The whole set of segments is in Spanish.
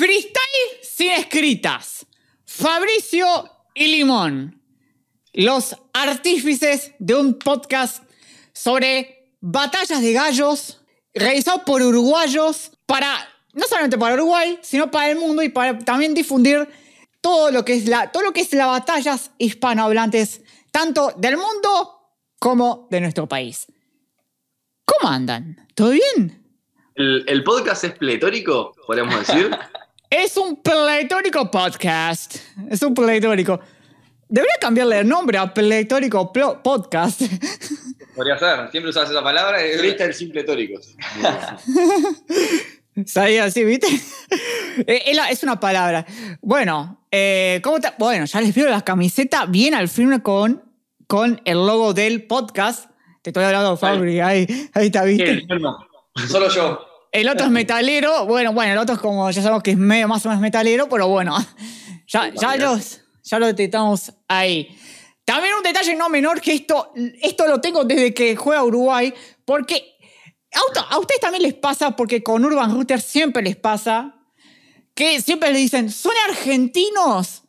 Freestyle sin escritas. Fabricio y Limón. Los artífices de un podcast sobre batallas de gallos realizado por uruguayos para, no solamente para Uruguay, sino para el mundo y para también difundir todo lo que es la, todo lo que es las batallas hispanohablantes, tanto del mundo como de nuestro país. ¿Cómo andan? ¿Todo bien? El, el podcast es pletórico, podemos decir. Es un pletórico podcast. Es un pletórico. Debería cambiarle el nombre a pletórico podcast. Podría ser, siempre usas esa palabra. Freestyle sin pletóricos. Sabía así, ¿viste? Eh, es una palabra. Bueno, eh, ¿cómo te- Bueno, ya les veo la camiseta bien al firme con, con el logo del podcast. Te estoy hablando, Fabri, ahí, ahí está, ¿viste? Solo yo. El otro es metalero. Bueno, bueno, el otro es como, ya sabemos que es medio más o menos metalero, pero bueno, ya, ya, los, ya lo detectamos ahí. También un detalle no menor que esto, esto lo tengo desde que juega Uruguay, porque a, ustedes también les pasa, porque con Urban Router siempre les pasa, que siempre les dicen, ¿son argentinos?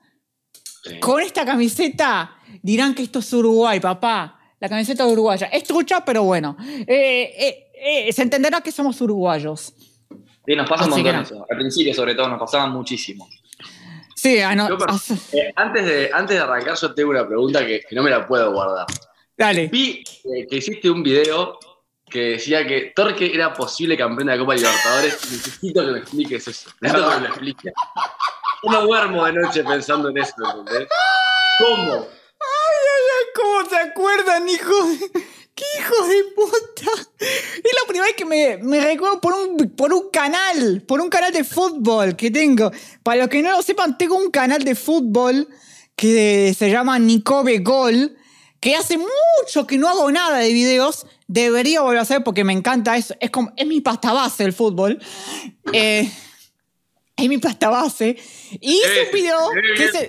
Con esta camiseta dirán que esto es Uruguay, papá. La camiseta uruguaya. Es trucha, pero bueno. Eh, eh, eh, se entenderá que somos uruguayos. Sí, nos pasa un Así montón no. eso. Al principio, sobre todo, nos pasaba muchísimo. Sí, ah, no, Yo, Eh, antes, de, antes de arrancar, yo tengo una pregunta que, que no me la puedo guardar. dale. Vi eh, que hiciste un video que decía que Torque era posible campeón de la Copa Libertadores. Necesito que me expliques eso. Necesito que me lo expliques. Yo no duermo de noche pensando en eso, ¿entendés? ¿Cómo? ¿Cómo se acuerdan, hijo de... ¡Qué hijo de puta! Es la primera vez que me, me recuerdo por un, por un canal, por un canal de fútbol que tengo. Para los que no lo sepan, tengo un canal de fútbol que se llama Nicobe Gol, que hace mucho que no hago nada de videos. Debería volver a hacer porque me encanta eso. Es, como, es mi pasta base el fútbol. Eh, es mi pasta base. Y hice un video que se...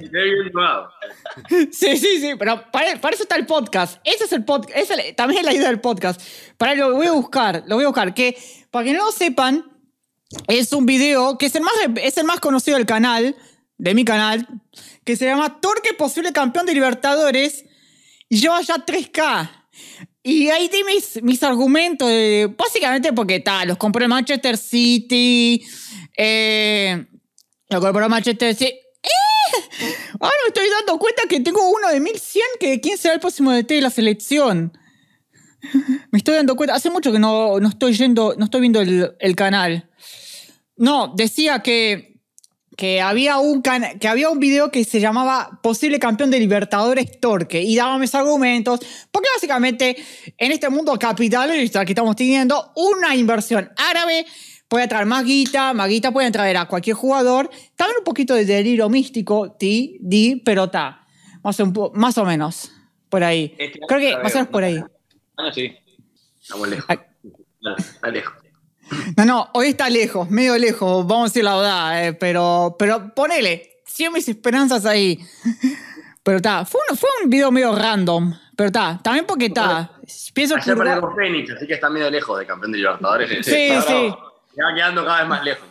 Sí, sí, sí, pero para, para eso está el podcast. Ese es el podcast. También es la idea del podcast. Para lo voy a buscar, lo voy a buscar. Que para que no lo sepan, es un video que es el más, es el más conocido del canal, de mi canal, que se llama Torque Posible Campeón de Libertadores y lleva ya 3K. Y ahí di mis, mis argumentos, de- básicamente porque tal, los compré en Manchester City, eh, lo compré en Manchester City. ¡Eh! Ahora me estoy dando cuenta que tengo uno de 1100 que quién será el próximo DT de la selección. Me estoy dando cuenta, hace mucho que no, no estoy yendo, no estoy viendo el, el canal. No, decía que, que, había un cana- que había un video que se llamaba Posible Campeón de Libertadores Torque y daba mis argumentos, porque básicamente en este mundo capitalista que estamos teniendo, una inversión árabe puede traer más guita, más guita puede traer a cualquier jugador, también un poquito de delirio místico, ti, di, pero está, más, más o menos, por ahí. Este Creo que más o menos por ahí. Año sí. Estamos lejos. No, está lejos. No, no, hoy está lejos, medio lejos, vamos a decir la verdad, eh, pero, pero ponele, siempre mis esperanzas ahí. Pero está, fue un, fue un video medio random, pero está, también porque está, pienso que... Ayer perdieron Fénix, así que está medio lejos de campeón de Libertadores. Sí, sí. Va quedando cada vez más lejos.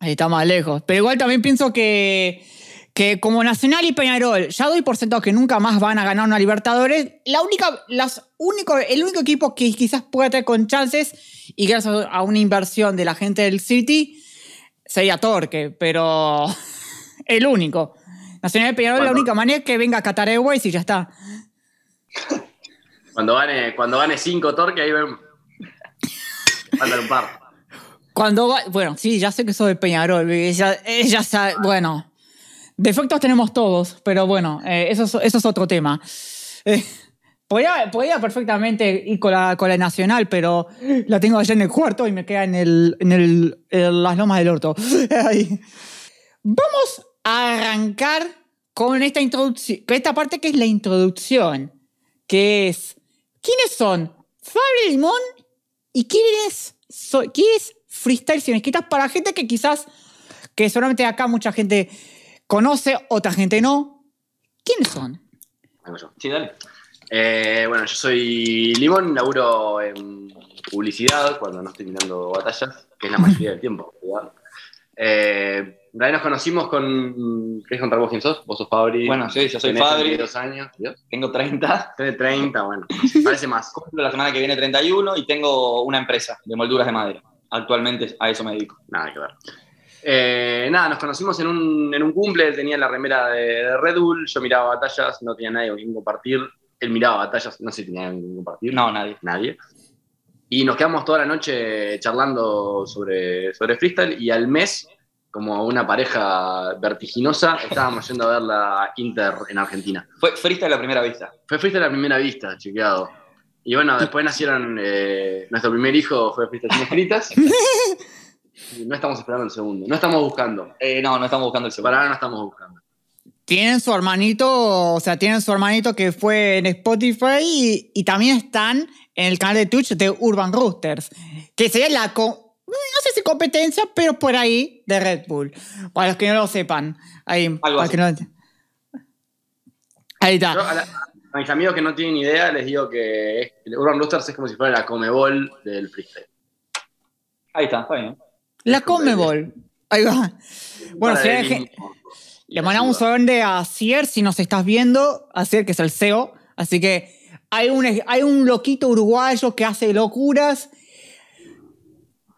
Ahí está más lejos. Pero igual también pienso que, que como Nacional y Peñarol ya doy por sentado que nunca más van a ganar una Libertadores, la única, las único, el único equipo que quizás pueda tener con chances y gracias a una inversión de la gente del City sería Torque, pero el único. Nacional y Peñarol la única manera es que venga Qatar Airways y ya está. Cuando gane, cuando gane cinco Torque, ahí ven. Faltan un par. Cuando bueno, sí, ya sé que soy de Peñarol, ella, ella sabe- bueno, defectos tenemos todos, pero bueno, eh, eso, es, eso es otro tema. Eh, podía, podía perfectamente ir con la, con la nacional, pero la tengo allá en el cuarto y me queda en, el, en, el, en las lomas del orto. Ahí. Vamos a arrancar con esta introducción, esta parte que es la introducción, que es ¿quiénes son Fabio Limón y quiénes son, quién es Freestyle Sin Esquitas para gente que quizás, que solamente acá mucha gente conoce, otra gente no. ¿Quiénes son? Sí, dale. Eh, bueno, yo soy Limón, laburo en publicidad cuando no estoy mirando batallas, que es la mayoría del tiempo. ¿verdad? Eh, En realidad nos conocimos con. ¿Querés contar vos quién sos? Vos sos Fabri. Bueno, sí, yo soy Fabri. 32 años. ¿Dios? Tengo 30. Tenés 30, bueno. Parece más. Cumplo la semana que viene 31 y tengo una empresa de molduras de madera. Actualmente a eso me dedico. Nada que ver. Eh, nada, nos conocimos en un, en un cumple, él tenía la remera de, de Red Bull, yo miraba batallas, no tenía nadie con quien compartir, él miraba batallas, no sé si tenía con quien compartir. No, nadie. Nadie. Y nos quedamos toda la noche charlando sobre, sobre freestyle y al mes, como una pareja vertiginosa, estábamos yendo a ver la Inter en Argentina. Fue freestyle a la primera vista. Fue freestyle a primera vista, chequeado. Y bueno, después nacieron, eh, nuestro primer hijo fue escritas. Y no estamos esperando el segundo, no estamos buscando. Eh, no, no estamos buscando el segundo. Para ahora no estamos buscando. Tienen su hermanito, o sea, tienen su hermanito que fue en Spotify y, y también están en el canal de Twitch de Urban Roosters, que sería la, co- no sé si competencia, pero por ahí de Red Bull. Para los que no lo sepan. Ahí, Algo para así. que no- Ahí está. Yo a, la- a mis amigos que no tienen idea les digo que es- el Urban Roosters es como si fuera la Comebol del freestyle. Ahí está, está bien. La Comebol. Ahí va. Bueno, si hay Le mandamos un saludo grande a Cier si nos estás viendo. A Cier, que es el CEO. Así que hay un, hay un loquito uruguayo que hace locuras.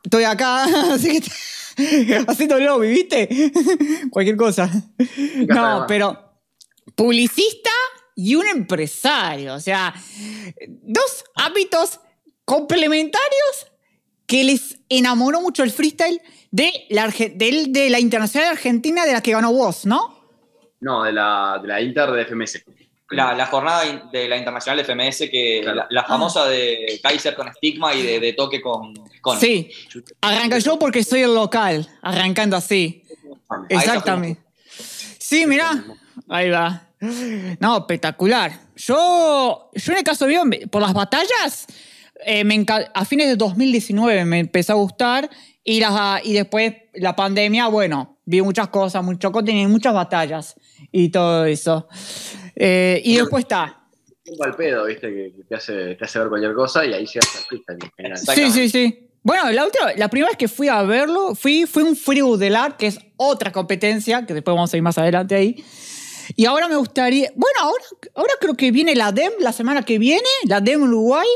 Estoy acá, así que haciendo lobby, ¿viste? Cualquier cosa. No, pero publicista y un empresario. O sea, dos ámbitos complementarios que les enamoró mucho el freestyle de la, del- de la Internacional Argentina de la que ganó vos, ¿no? No, de la, de la Inter de FMS. La, la jornada de la Internacional FMS, que Claro. la, la famosa de Kaiser con estigma y de, de toque con. con. Sí, arranca yo porque soy el local, arrancando así. Exactamente. Sí, mirá, ahí va. No, espectacular. Yo, yo en el caso mío, por las batallas, eh, me a fines de 2019 me empezó a gustar y, las, y después la pandemia, bueno, vi muchas cosas, mucho contenido, muchas batallas y todo eso. Eh, y después está. Un al pedo, ¿viste? Que, te, hace, te hace ver cualquier cosa y ahí llegas al en general. Sí, sí, sí. Bueno, la, última, la primera vez que fui a verlo, fui, fue un Free del Art, que es otra competencia, que después vamos a ir más adelante ahí. Y ahora me gustaría. Bueno, ahora, ahora creo que viene la DEM la semana que viene, la DEM Uruguay.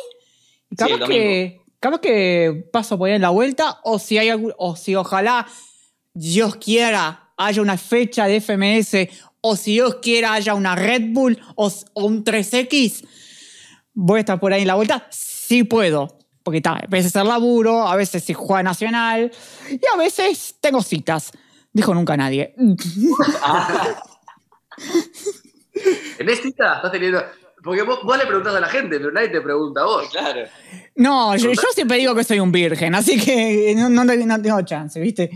Y Sí, capaz, el que, capaz que paso por ahí en la vuelta, o si hay algún- o si ojalá Dios quiera haya una fecha de FMS, o si Dios quiera haya una Red Bull o, o un 3X, voy a estar por ahí en la vuelta. Sí puedo. Porque a veces el laburo, a veces si juega nacional y a veces tengo citas. Dijo nunca nadie. ¿Tenés cita? ¿Estás teniendo...? Porque vos, vos le preguntás a la gente, pero nadie te pregunta a vos. Claro. No, yo, yo siempre digo que soy un virgen, así que no, no, no tengo chance, ¿viste?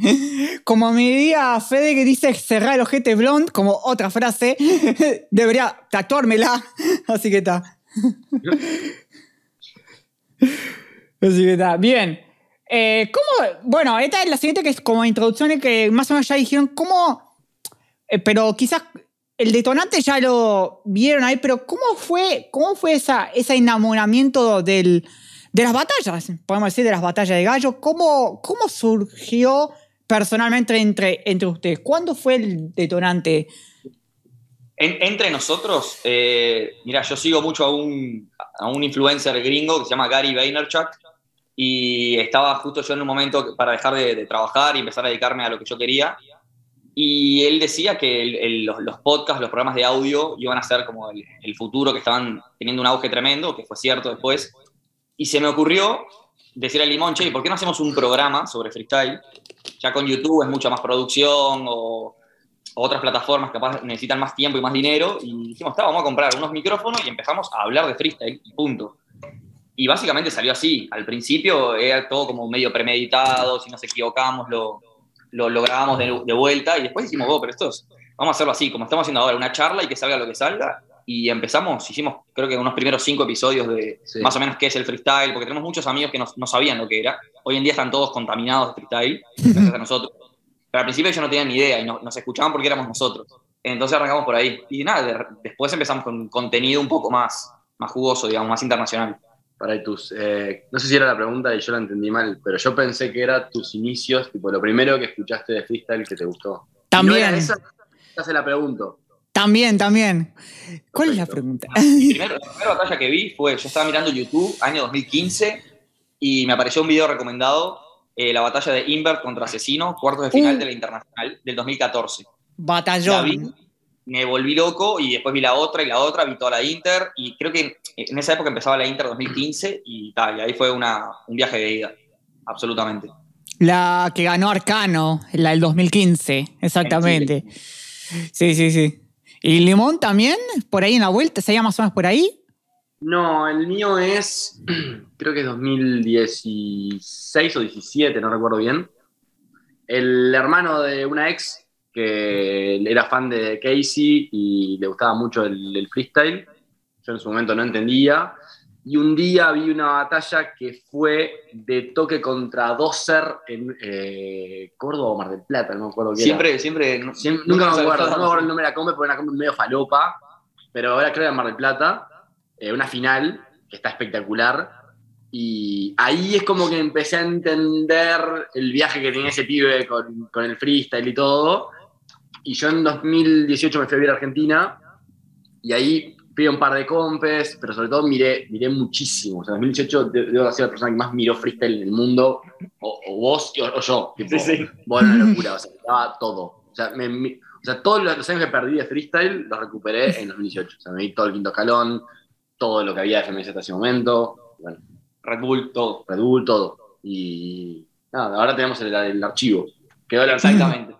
Como me diría Fede que dice cerrar el ojete blond, como otra frase, debería tatuármela, así que está. Así que está. Bien. Eh, ¿Cómo? Bueno, esta es la siguiente que es como introducción que más o menos ya dijeron cómo. eh, pero quizás el detonante ya lo vieron ahí, pero ¿cómo fue, cómo fue esa, ese enamoramiento del, de las batallas? Podemos decir de las batallas de gallo. ¿Cómo, cómo surgió personalmente entre, entre ustedes? ¿Cuándo fue el detonante? En- entre nosotros, eh, mira, yo sigo mucho a un, a un influencer gringo que se llama Gary Vaynerchuk y estaba justo yo en un momento para dejar de, de trabajar y empezar a dedicarme a lo que yo quería. Y él decía que los, podcasts, los programas de audio iban a ser como el, futuro, que estaban teniendo un auge tremendo, que fue cierto después. Y se me ocurrió decir al Limón, che, ¿por qué no hacemos un programa sobre freestyle? Ya con YouTube es mucha más producción o otras plataformas capaz necesitan más tiempo y más dinero. Y dijimos, vamos a comprar unos micrófonos y empezamos a hablar de freestyle y punto. Y básicamente salió así. Al principio era todo como medio premeditado, si nos equivocamos lo, lo, lo grabamos de, de vuelta y después dijimos, oh, pero esto es- vamos a hacerlo así, como estamos haciendo ahora, una charla y que salga lo que salga. Y empezamos, hicimos creo que unos primeros cinco episodios de Sí. más o menos qué es el freestyle, porque tenemos muchos amigos que no, no sabían lo que era. Hoy en día están todos contaminados de freestyle, gracias a nosotros. Pero al principio ellos no tenían ni idea y no- nos escuchaban porque éramos nosotros. Entonces arrancamos por ahí. Y nada, de- después empezamos con contenido un poco más, más jugoso, digamos, más internacional. Para tus. eh, no sé si era la pregunta y yo la entendí mal, pero yo pensé que era tus inicios, tipo lo primero que escuchaste de freestyle que te gustó. También. No era esa, ya se la pregunto. También, también. ¿Cuál es la pregunta? Mi primer- la primera batalla que vi fue, yo estaba mirando YouTube, año 2015, y me apareció un video recomendado, eh, la batalla de Invert contra Asesino, cuartos de final Uh. de la Internacional del 2014. La vi, Batallón. Me volví loco y después vi la otra y la otra, vi toda la Inter, y creo que en esa época empezaba la Inter 2015 y tal, y ahí fue una, un viaje de ida, absolutamente. La que ganó Arcano, la del 2015, exactamente. Sí, sí, sí. ¿Y Limón también? ¿Por ahí en la vuelta? ¿Sería más o menos por ahí? No, el mío es. Creo que es 2016 o 17, no recuerdo bien. El hermano de una ex que era fan de Casey y le gustaba mucho el, el freestyle. Yo en su momento no entendía. Y un día vi una batalla que fue de toque contra Doser en eh, Córdoba o Mar del Plata, no me acuerdo qué era. Siempre, siempre, no- Siem- nunca me acuerdo, no me acuerdo el nombre de la combe porque era una combe medio falopa, pero ahora creo que en Mar del Plata, eh, una final que está espectacular. Y ahí es como que empecé a entender el viaje que tenía ese pibe con, con el freestyle y todo. Y yo en 2018 me fui a vivir a Argentina y ahí fui a un par de compes, pero sobre todo miré, miré muchísimo. O sea, en 2018 de- debo ser la persona que más miró freestyle en el mundo, o, o vos o, o yo. Tipo, Sí, sí. Bueno, una locura, o sea, estaba todo. O sea, me- me- o sea, todos los los años que perdí de freestyle los recuperé en 2018. O sea, me vi todo el quinto escalón, todo lo que había de FMS hasta ese momento, bueno, Red Bull, todo. Red Bull, todo. Y nada, ahora tenemos el, el archivo. Quedó el Exactamente.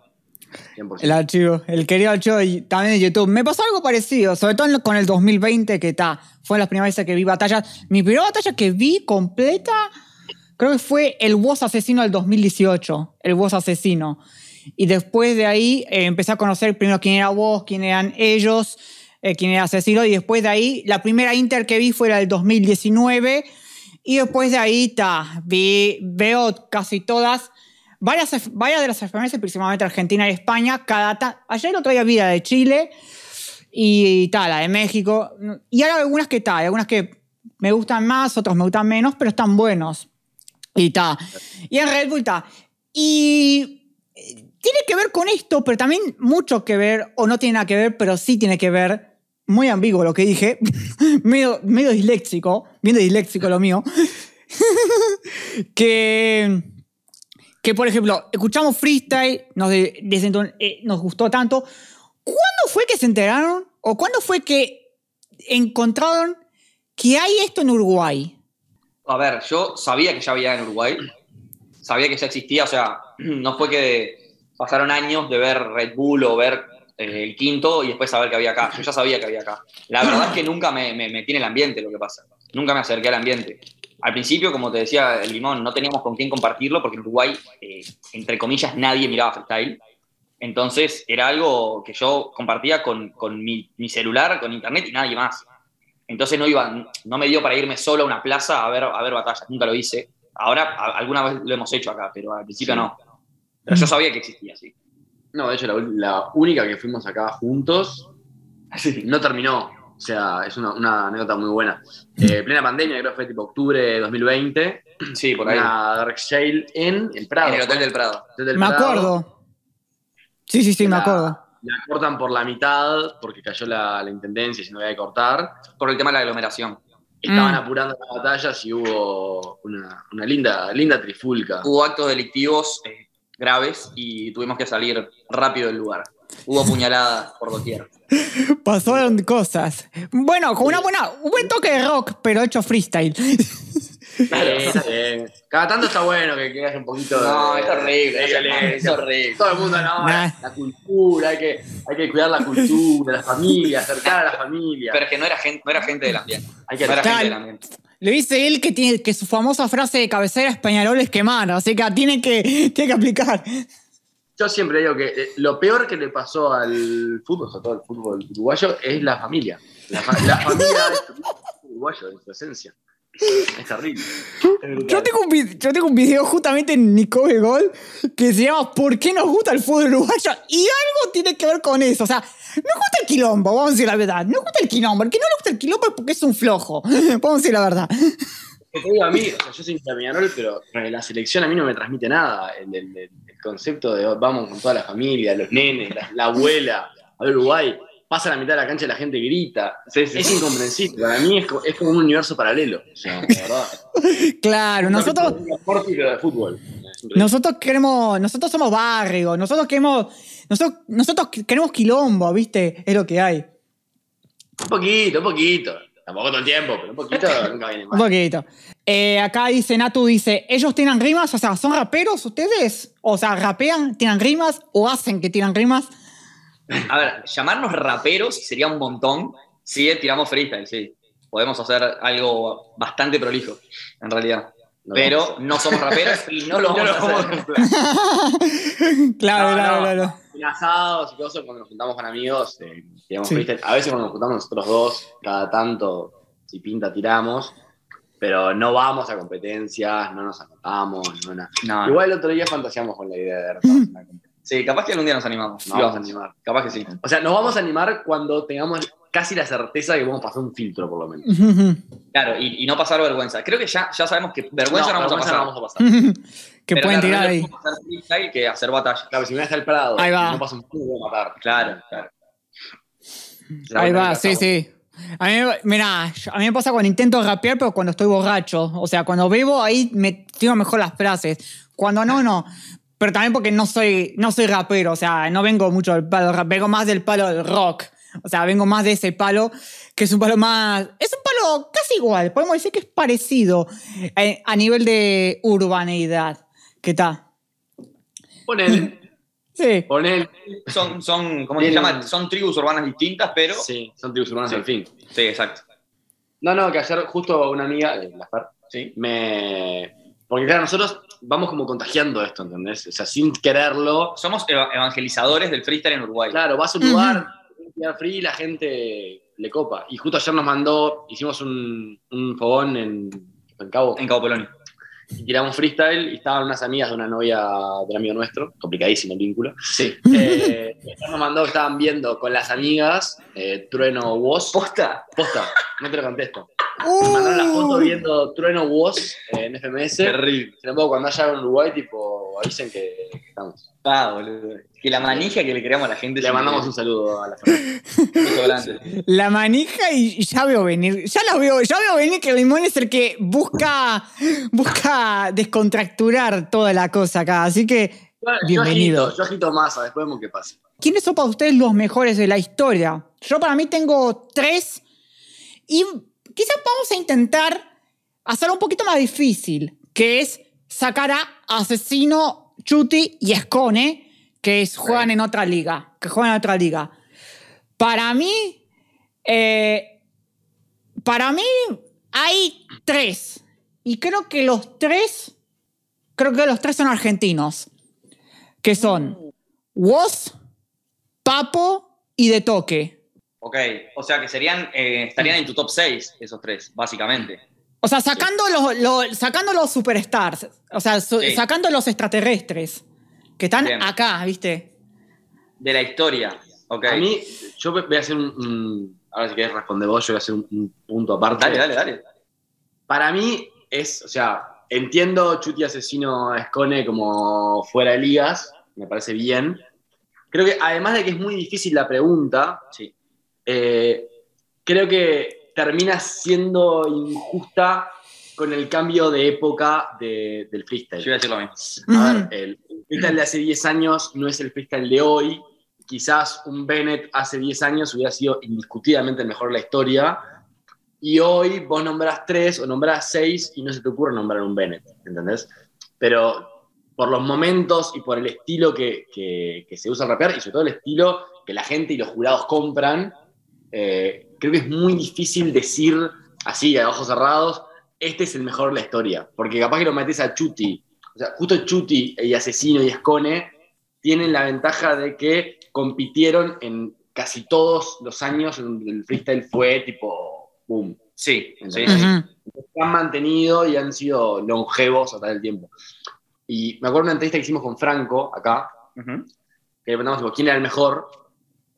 100%. El archivo, el querido archivo también de YouTube. Me pasó algo parecido, sobre todo con el 2020, que está, fue las primeras veces que vi batallas. Mi primera batalla que vi completa, creo que fue el Boss Asesino del 2018, el Boss Asesino. Y después de ahí eh, empecé a conocer primero quién era vos, quién eran ellos, eh, quién era Asesino, y después de ahí, la primera Inter que vi fue la del 2019, y después de ahí, ta, vi, veo casi todas, varias, varias de las FMS, principalmente Argentina y España, cada ayer otro día vi la de Chile y tal, la de México, y hay algunas que tal, algunas que me gustan más, otros me gustan menos, pero están buenos. Y ta. Y en Red Bull ta. Y eh, tiene que ver con esto, pero también mucho que ver, o no tiene nada que ver, pero sí tiene que ver, muy ambiguo lo que dije, medio, medio disléxico, bien disléxico lo mío, que, que por ejemplo, escuchamos freestyle, nos, de- desde eh, nos gustó tanto. ¿Cuándo fue que se enteraron o cuándo fue que encontraron que hay esto en Uruguay? A ver, yo sabía que ya había en Uruguay, sabía que ya existía, o sea, no fue que pasaron años de ver Red Bull o ver eh, el quinto y después saber que había acá. Yo ya sabía que había acá. La verdad es que nunca me, me metí en el ambiente lo que pasa. Nunca me acerqué al ambiente. Al principio, como te decía el Limón, no teníamos con quién compartirlo porque en Uruguay, eh, entre comillas, nadie miraba freestyle. Entonces era algo que yo compartía con, con mi, mi celular, con internet y nadie más. Entonces no iba, no me dio para irme solo a una plaza a ver, a ver batallas, nunca lo hice. Ahora a- alguna vez lo hemos hecho acá, pero al principio Sí. no. Pero yo sabía que existía, sí. No, de hecho, la, la única que fuimos acá juntos no terminó. O sea, es una, una anécdota muy buena. Eh, plena pandemia, creo que fue tipo octubre de 2020. Sí, por ahí. Una Dark Shale en el Prado. En el Hotel del Prado. Hotel del me Prado. acuerdo. Sí, sí, sí, me acuerdo. La cortan por la mitad porque cayó la, la intendencia y se no había que cortar. Por el tema de la aglomeración. Estaban Mm. apurando las batallas y hubo una, una linda, linda trifulca. Hubo actos delictivos eh, graves y tuvimos que salir rápido del lugar. Hubo puñaladas por doquier. Pasaron cosas. Bueno, con una buena, un buen toque de rock, pero hecho freestyle. Claro, está bien. Cada tanto está bueno que, que haya un poquito de. No, es horrible, es violencia. horrible. Todo el mundo, no, Nah. la cultura, hay que, hay que cuidar la cultura, la familia, acercar a la familia. Pero es que no era gente, no era gente del ambiente. Hay que No era gente del ambiente. Le dice él que, tiene, que su famosa frase de cabecera es Peñarol es quemar, así que tiene que, tiene que aplicar. Yo siempre digo que eh, lo peor que le pasó al fútbol, sobre todo al fútbol uruguayo, es la familia. La, fa- la familia es uruguayo, en su esencia. Es terrible. Yo tengo, un video, yo tengo un video justamente en Nico Gol que se llama ¿Por qué nos gusta el fútbol uruguayo? Y algo tiene que ver con eso. O sea, nos gusta el quilombo, vamos a decir la verdad. Nos gusta el quilombo. El que no le gusta el quilombo es porque es un flojo. Vamos a decir la verdad. Te digo a mí, o sea, yo soy Peñarol, pero la selección a mí no me transmite nada. El, el- el- el concepto de vamos con toda la familia, los nenes, la, la abuela, a ver Uruguay, pasa la mitad de la cancha y la gente grita. Sí, sí. Es incomprensible. Para mí es, es como un universo paralelo. O sea, de verdad. Claro, nosotros, Un de fútbol. Nosotros queremos, nosotros somos barrio, nosotros queremos, nosotros, nosotros queremos quilombo, ¿viste? Es lo que hay. Un poquito, un poquito. Tampoco todo el tiempo, pero un poquito nunca viene Un mal. poquito. Eh, acá dice Natu, dice, ¿ellos tienen rimas? O sea, ¿son raperos ustedes? O sea, ¿rapean, tiran rimas o hacen que tiran rimas? A ver, llamarnos raperos sería un montón. Sí, eh, tiramos freestyle, sí. Podemos hacer algo bastante prolijo, en realidad. No, Pero no somos raperos y no lo No vamos lo a hacer. claro, No, claro, no. claro. En asados y cosas, cuando nos juntamos con amigos, eh, tiramos Sí. freestyle. A veces cuando nos juntamos nosotros dos, cada tanto, si pinta, tiramos. Pero no vamos a competencias, no nos anotamos, no nada. No, Igual el otro día fantaseamos con la idea de armar una competencia. Sí, capaz que algún día nos animamos. Nos vamos a animar. Capaz que sí. O sea, nos vamos a animar cuando tengamos casi la certeza de que vamos a pasar un filtro, por lo menos. Claro, y, y no pasar vergüenza. Creo que ya, ya sabemos que vergüenza no, vamos a vergüenza pasar. no vamos a pasar. que pueden tirar no ahí. hacer que hacer batalla. Claro, si me deja el Prado Ahí va. no paso un filtro, voy a matar. Claro, claro. Ahí va, sí, sí. A mí, mira, a mí me pasa cuando intento rapear, pero cuando estoy borracho. O sea, cuando bebo, ahí me tiro mejor las frases. Cuando no, no. Pero también porque no soy, no soy rapero, o sea, no vengo mucho del palo rap, vengo más del palo del rock. O sea, vengo más de ese palo, que es un palo más. Es un palo casi igual, podemos decir que es parecido eh, a nivel de urbaneidad. ¿Qué tal? Ponele, Sí. ponele. Son, son, ¿cómo se llama? Son tribus urbanas distintas, pero. Sí, Sí, son tribus urbanas Sí. al fin. exacto. No, no, que ayer justo una amiga, eh, la Fer, Sí. me... Porque claro, nosotros vamos como contagiando esto, ¿entendés? O sea, sin quererlo. Somos eva- evangelizadores del freestyle en Uruguay. Claro, vas a un lugar, tirar free y la gente le copa. Y justo ayer nos mandó, hicimos un, un fogón en, en Cabo, En Cabo Polonio. Y tiramos freestyle y estaban unas amigas de una novia de un amigo nuestro, complicadísimo el vínculo. Sí. Eh, nos mandó que estaban viendo con las amigas eh, Trueno Woz. ¿Posta? Posta, no te lo contesto. Me mandaron la foto Uh, viendo Trueno Woz eh, en FMS. Terrible. Sin embargo, cuando haya en Uruguay, tipo, avisen que estamos. Ah, boludo. Que la manija que le creamos a la gente. Le mandamos un saludo a la familia. La manija y y ya veo venir, ya la veo, ya veo venir que Limón es el que busca, busca descontracturar toda la cosa acá. Así que, Bienvenido. Yo agito, yo agito masa, después vemos qué pasa. ¿quiénes son para ustedes los mejores de la historia? Yo para mí tengo tres y quizás vamos a intentar hacerlo un poquito más difícil, que es sacar a Asesino, Chuti y Escone, que es, juegan en otra liga, que juegan en otra liga. Para mí, eh, para mí hay tres. Y creo que los tres, creo que los tres son argentinos. Que son Woz, Papo y De Toque. Ok, o sea que serían, eh, estarían en tu top 6 esos tres, básicamente. O sea, sacando los, los- sacando los superstars. O sea, su- Sí. sacando los extraterrestres. Que están Bien. acá, ¿viste? De la historia. Ok. A mí, yo voy a hacer un, un- Ahora, si querés responder vos, yo voy a hacer un, un punto aparte. Dale, dale, dale. Para mí es, o sea, entiendo Chuti Asesino Escone como fuera de ligas, me parece bien. Creo que además de que es muy difícil la pregunta, Sí. eh, creo que termina siendo injusta con el cambio de época de- del freestyle. Yo iba a decir lo mismo. A ver, el freestyle de hace 10 años no es el freestyle de hoy. Quizás un Bennett hace 10 años hubiera sido indiscutidamente el mejor de la historia. Y hoy vos nombrás tres o nombrás seis y no se te ocurre nombrar un Bennett, ¿entendés? Pero por los momentos y por el estilo que, que- que se usa al rapear y sobre todo el estilo que la gente y los jurados compran, eh, creo que es muy difícil decir así, a ojos cerrados, este es el mejor de la historia. Porque capaz que lo metes a Chuti, o sea, justo Chuti y Asesino y Escone tienen la ventaja de que compitieron en casi todos los años en donde el freestyle fue tipo, boom. Sí, sí. Se han mantenido y han sido longevos a través del tiempo. Y me acuerdo una entrevista que hicimos con Franco, acá, que le preguntamos tipo, quién era el mejor,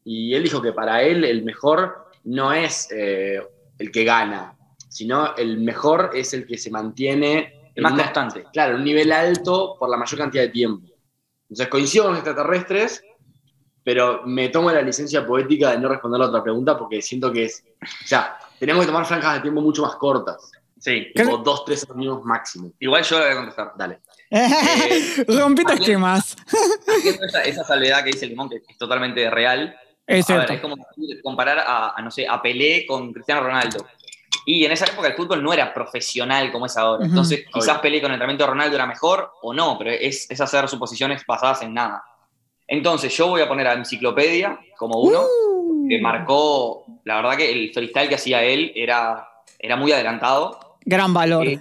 y él dijo que para él el mejor no es eh, el que gana, sino el mejor es el que se mantiene El más constante. claro, un nivel alto por la mayor cantidad de tiempo. Entonces coincido con los extraterrestres, pero me tomo la licencia poética de no responder la otra pregunta porque siento que es, o sea, tenemos que tomar franjas de tiempo mucho más cortas, Sí. tipo dos, tres años máximo. Igual yo lo voy a contestar. Dale. Rompiste esquemas. Haciendo esa, esa salvedad que dice Limón, que es totalmente real. Es a ver, cierto. es como comparar a, a, no sé, a Pelé con Cristiano Ronaldo. Y en esa época el fútbol no era profesional como es ahora. Entonces, quizás Obvio. Pelé con el entrenamiento de Ronaldo era mejor o no, pero es, es hacer suposiciones basadas en nada. Entonces, yo voy a poner a Enciclopedia como uno, Uh. que marcó, la verdad que el freestyle que hacía él era, era muy adelantado. Gran valor. Eh,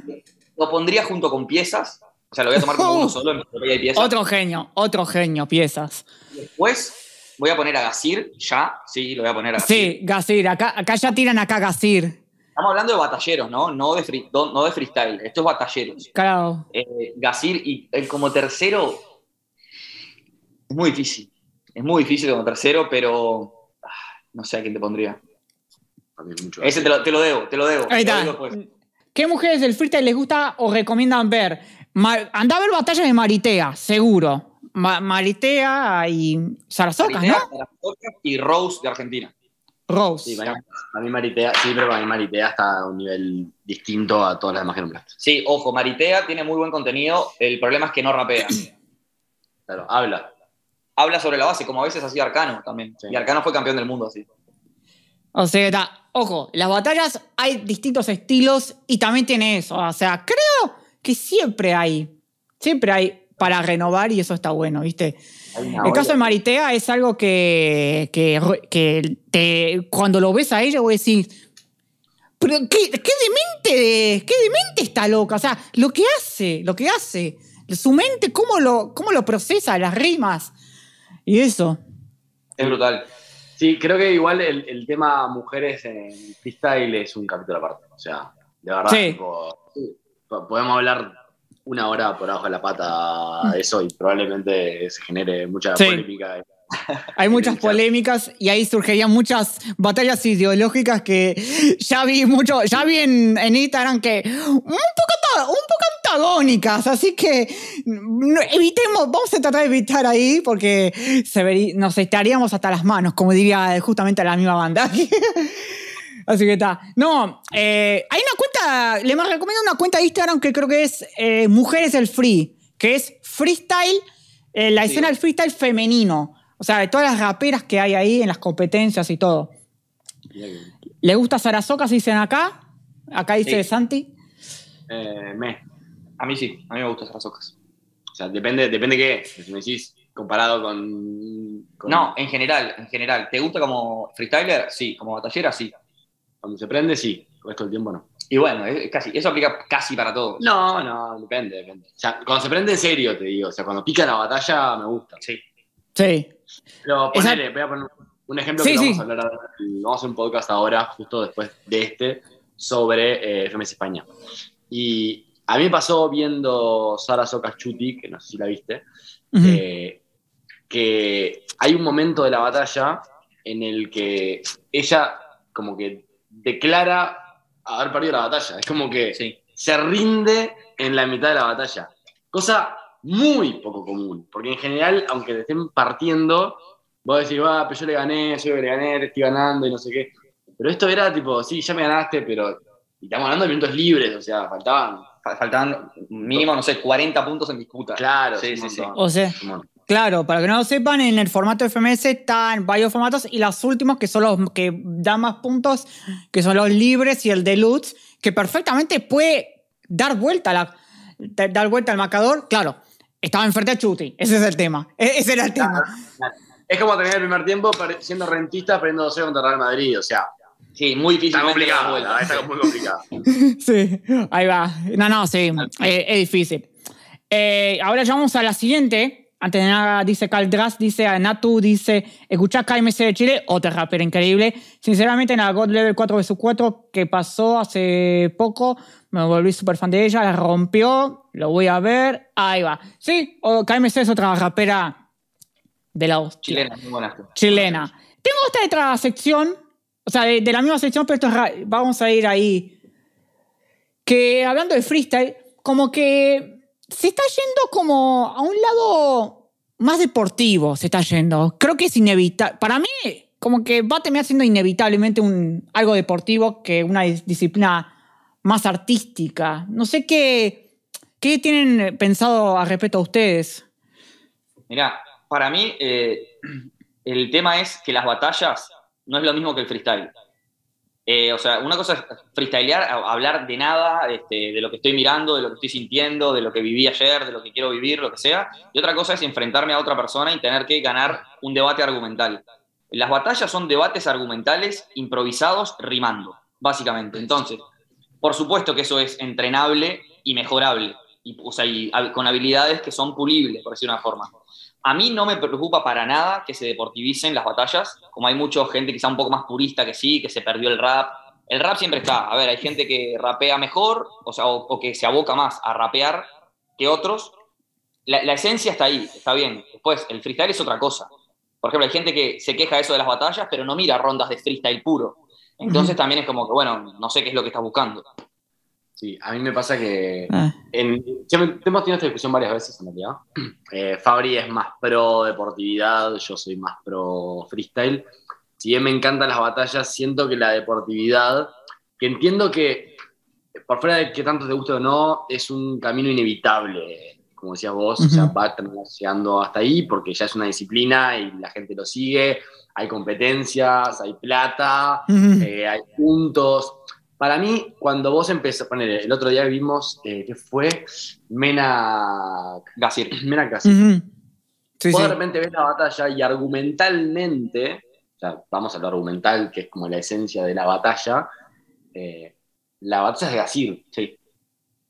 lo pondría junto con piezas, o sea, lo voy a tomar como uno solo, Enciclopedia y piezas. Otro genio, otro genio, piezas. Después voy a poner a Gasir, ya, sí, lo voy a poner a Gasir. Sí, Gasir, acá, acá ya tiran acá Gasir. Estamos hablando de batalleros, ¿no? No de, free- no no de freestyle, esto es batalleros. Claro. Eh, Gasir y eh, como tercero, es muy difícil. Es muy difícil como tercero, pero ah, no sé a quién te pondría. Mí mucho. Ese te lo, te lo debo, te lo debo. Ahí está. ¿Qué mujeres del freestyle les gusta o recomiendan ver? Anda a ver batallas de Maritea, seguro. Ma- Maritea y Sarasocas, Maritea, ¿no? Sarasocas Y Rose de Argentina. Rose. Sí, para mí, Maritea, sí, pero para mí Maritea está a un nivel distinto a todas las demás que nombraste. Sí, ojo, Maritea tiene muy buen contenido. El problema es que no rapea. Claro, habla. Habla sobre la base, como a veces hacía Arcano también. Sí. Y Arcano fue campeón del mundo, así. O sea, ojo, las batallas hay distintos estilos y también tiene eso. O sea, creo que siempre hay, siempre hay para renovar y eso está bueno, ¿viste? El caso de. Maritea es algo que, que, que te, cuando lo ves a ella, vos decís, pero qué, qué demente, qué demente está loca. O sea, lo que hace, lo que hace, su mente, cómo lo, cómo lo procesa, las rimas y eso. Es brutal. Sí, creo que igual el, el tema mujeres en freestyle es un capítulo aparte. O sea, de verdad, Sí. tipo, podemos hablar una hora por abajo de la pata de eso y probablemente se genere mucha Sí. polémica. Hay muchas polémicas y ahí surgirían muchas batallas ideológicas que ya vi mucho, ya vi en, en Instagram que un poco, un poco antagónicas, así que evitemos, vamos a tratar de evitar ahí porque se nos estaríamos hasta las manos, como diría justamente la misma banda. Así que está. No, eh, hay una cuenta, le más recomiendo una cuenta de Instagram que creo que es eh, Mujeres el Free, que es freestyle, eh, la Sí. escena del freestyle femenino. O sea, de todas las raperas que hay ahí en las competencias y todo. ¿Le gusta Sarasocas? Dicen acá. Acá dice Sí. Santi. Eh, me. A mí sí, a mí me gustan esas ocas. O sea, depende, depende qué. Si me decís comparado con, con- No, en general, en general. ¿Te gusta como freestyler? Sí, como batallera, sí. Cuando se prende, sí. El resto del tiempo no. Y bueno, es casi, eso aplica casi para todos. No, no, depende, depende. O sea, cuando se prende en serio, te digo. O sea, cuando pica la batalla, me gusta. Sí. Sí. Pero Esa- ponele, voy a poner un ejemplo Sí, que sí. vamos a hablar ahora. Vamos a hacer un podcast ahora, justo después de este, sobre eh, FMS España. Y a mí me pasó viendo Sara Socas Chuti, que no sé si la viste, eh, que hay un momento de la batalla en el que ella como que declara haber perdido la batalla. Es como que Sí. se rinde en la mitad de la batalla. Cosa muy poco común, porque en general, aunque te estén partiendo, vos decís, va, pero yo le gané, yo le gané, te estoy ganando y no sé qué. Pero esto era tipo, sí, ya me ganaste, pero y estamos hablando de minutos libres, o sea, faltaban. Fa- Faltaban mínimo, no sé, 40 puntos en disputa. Claro, Sí, sí, sí. O sea. Claro, para que no lo sepan, en el formato FMS están varios formatos y los últimos que son los que dan más puntos, que son los libres y el deluxe, que perfectamente puede dar vuelta la, dar vuelta al marcador. Claro, estaba enfrente a Chuti, ese es el tema. E- Ese era el tema. Es como terminar el primer tiempo siendo rentista, perdiendo 2 contra Real Madrid, o sea, Sí, muy difícil. está complicado, la está muy complicado. Sí, ahí va. No, no, sí, eh, es difícil. Eh, ahora ya vamos a la siguiente, antes de nada, dice Caldras, dice a Natu, dice, escuchá KMC de Chile, otra rapera increíble. Sinceramente, en la God Level 4 vs 4 que pasó hace poco, me volví súper fan de ella, la rompió, lo voy a ver, ahí va. Sí, KMC es otra rapera de la hostia. Chilena, muy buena. Chilena. Tengo esta otra sección, o sea, de, de la misma sección, pero esto es vamos a ir ahí. Que hablando de freestyle, como que se está yendo como a un lado más deportivo, se está yendo. Creo que es inevitable. Para mí, como que va a terminar siendo inevitablemente un, algo deportivo que una dis- disciplina más artística. No sé qué, qué tienen pensado al respecto a ustedes. Mirá, para mí eh, el tema es que las batallas no es lo mismo que el freestyle. Eh, o sea, una cosa es freestylear, hablar de nada, este, de lo que estoy mirando, de lo que estoy sintiendo, de lo que viví ayer, de lo que quiero vivir, lo que sea. Y otra cosa es enfrentarme a otra persona y tener que ganar un debate argumental. Las batallas son debates argumentales improvisados rimando, básicamente. Entonces, por supuesto que eso es entrenable y mejorable, y, o sea, y con habilidades que son pulibles, por decir una forma. A mí no me preocupa para nada que se deportivicen las batallas, como hay mucha gente quizá un poco más purista que sí, que se perdió el rap. El rap siempre está, a ver, hay gente que rapea mejor, o, sea, o, o que se aboca más a rapear que otros. La, la esencia está ahí, está bien. Después, el freestyle es otra cosa. Por ejemplo, hay gente que se queja de eso de las batallas, pero no mira rondas de freestyle puro. Entonces también es como que, bueno, no sé qué es lo que estás buscando. Sí, a mí me pasa que Ah. en, ya me- hemos tenido esta discusión varias veces en realidad. Eh, Fabri es más pro deportividad, yo soy más pro freestyle. Si bien me encantan las batallas, siento que la deportividad, que entiendo que por fuera de que tanto te guste o no, es un camino inevitable, como decías vos, o sea, Ujú. va terminar llegando hasta ahí porque ya es una disciplina y la gente lo sigue, hay competencias, hay plata, eh, hay puntos. Para mí, cuando vos empezás, poner el otro día vimos, eh, ¿qué fue? Mena. Gasir. Mena. Ujú. Sí, vos sí. de repente ves la batalla y argumentalmente, o sea, vamos a lo argumental, que es como la esencia de la batalla, eh, la batalla es de Gasir, sí.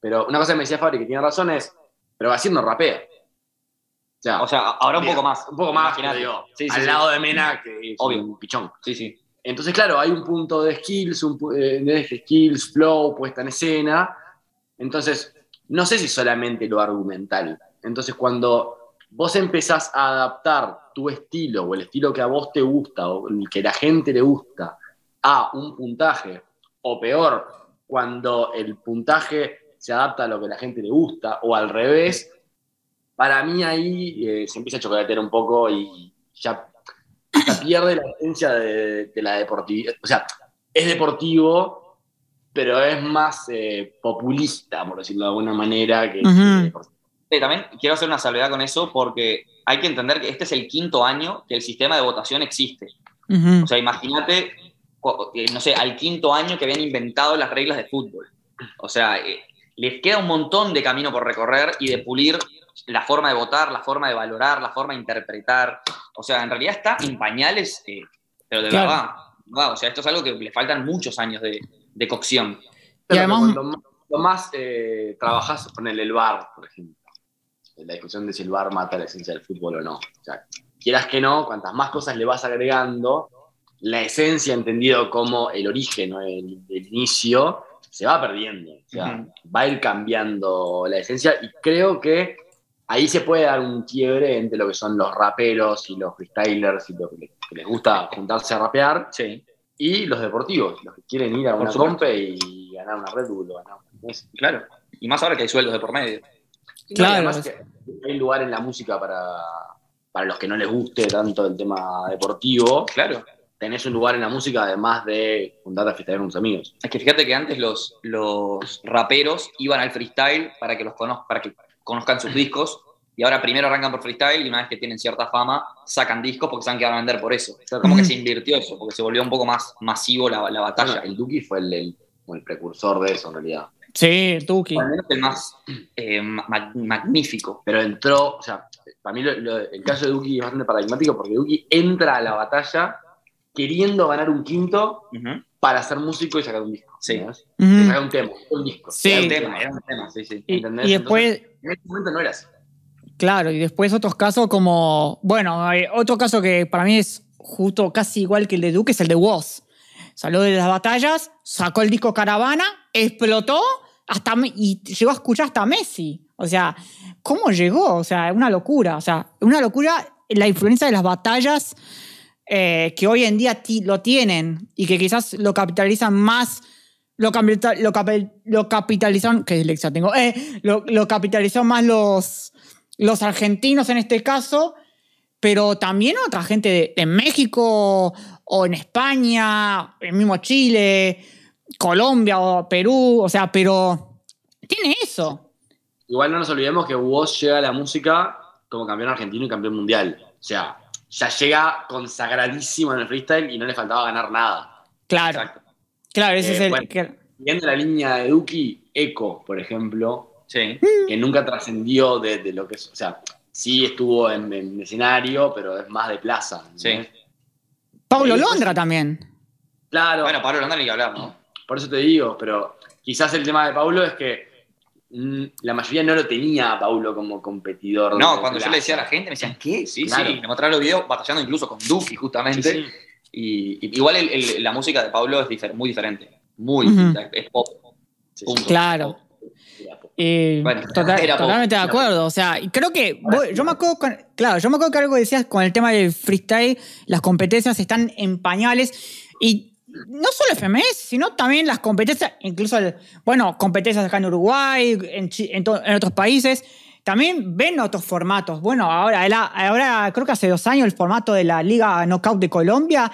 Pero una cosa que me decía Fabri que tiene razón es, pero Gasir no rapea. O sea, O sea, ahora un poco más. Un poco más, digo, Sí, sí, al sí. lado de Mena, que es Obvio. un pichón. Sí, sí. Entonces, claro, hay un punto de skills, un eh, de skills, flow, puesta en escena. Entonces, no sé si solamente lo argumental. Entonces, cuando vos empezás a adaptar tu estilo o el estilo que a vos te gusta o el que la gente le gusta a un puntaje, o peor, cuando el puntaje se adapta a lo que la gente le gusta o al revés, para mí ahí eh, se empieza a chocolatear un poco y ya hasta pierde la esencia de, de la deportividad. O sea, es deportivo, pero es más eh, populista, por decirlo de alguna manera, que, también quiero hacer una salvedad con eso porque hay que entender que este es el quinto año que el sistema de votación existe. O sea, imagínate, eh, no sé, al quinto año que habían inventado las reglas de fútbol. O sea, eh, les queda un montón de camino por recorrer y de pulir la forma de votar, la forma de valorar, la forma de interpretar. O sea, en realidad está en pañales, eh, pero de Claro. verdad, verdad. O sea, esto es algo que le faltan muchos años de, de cocción. Y además- cuando más- lo más eh, trabajás, ponerle el bar, por ejemplo. La discusión de si el bar mata la esencia del fútbol o no. O sea, quieras que no, cuantas más cosas le vas agregando, la esencia, entendido como el origen o el, el inicio, se va perdiendo. O sea, Ujú. va a ir cambiando la esencia y creo que ahí se puede dar un quiebre entre lo que son los raperos y los freestylers y los que les, que les gusta juntarse a rapear Sí. y los deportivos, los que quieren ir a una compe y ganar una Red Bull o ganar una Messi. Claro. Y más ahora que hay sueldos de por medio. Claro. además que hay lugar en la música para, para los que no les guste tanto el tema deportivo. Claro. Tenés un lugar en la música además de juntarte a festejar con tus amigos. Es que fíjate que antes los, los raperos iban al freestyle para que, los conoz- para que conozcan sus discos y ahora primero arrancan por freestyle y una vez que tienen cierta fama sacan discos porque saben que van a vender por eso. Como que se invirtió eso, porque se volvió un poco más masivo la, la batalla. Bueno, el Duki fue el, el- el precursor de eso en realidad. Sí, Tuki. O al menos el más eh, ma- magnífico. Pero entró, o sea, para mí lo- lo- el caso de Duki es bastante paradigmático porque Duki entra a la batalla queriendo ganar un quinto. Para ser músico y sacar un disco. Sí. Ujú. Sacar un tema, un disco. Sí. Era un tema, era un tema, sí, sí. Y, ¿entendés? y después, En ese momento no era así. Claro, y después otros casos como, bueno, hay otro caso que para mí es justo casi igual que el de Duke es el de Woz. Salió de las batallas, sacó el disco Caravana, explotó hasta y llegó a escuchar hasta Messi. O sea, ¿cómo llegó? O sea, una locura. O sea, una locura la influencia de las batallas eh, que hoy en día lo tienen y que quizás lo capitalizan más, lo, capita- lo, capi- lo capitalizan, dislexia tengo, Eh, lo, lo más los, los argentinos en este caso, pero también otra gente de, México o en España, el mismo Chile, Colombia o Perú, o sea, pero tiene eso. Igual no nos olvidemos que Woz llega a la música como campeón argentino y campeón mundial. O sea, ya llega consagradísimo en el freestyle y no le faltaba ganar nada. Claro, Exacto. claro, ese Eh, es el... bueno. que- Viendo la línea de Duki, Eco, por ejemplo, Sí. que nunca trascendió de, de lo que es. O sea, sí estuvo en, en escenario, pero es más de plaza. Sí. ¿entendés? Pablo Londra también. Claro, Bueno, Pablo Londra ni que hablar, ¿no? por eso te digo, pero quizás el tema de Paulo es que la mayoría no lo tenía a Paulo como competidor. No, cuando yo le decía a la gente, me decían, ¿qué? Sí, Claro. sí. Me mostraron los videos batallando incluso con Duki, justamente. sí. Y, y igual el- el- la música de Pablo es difer- muy diferente. Muy distinta. Es pop. Sí. Claro. Eh, Bueno, total- era poco. totalmente de acuerdo. O sea, creo que. vos- yo me acuerdo con- claro, yo me acuerdo que algo decías con el tema del freestyle, las competencias están en pañales. Y no solo FMS, sino también las competencias, incluso, bueno, competencias acá en Uruguay, en, otros países. También ven otros formatos. Bueno, ahora, ahora creo que hace dos años el formato de la Liga Knockout de Colombia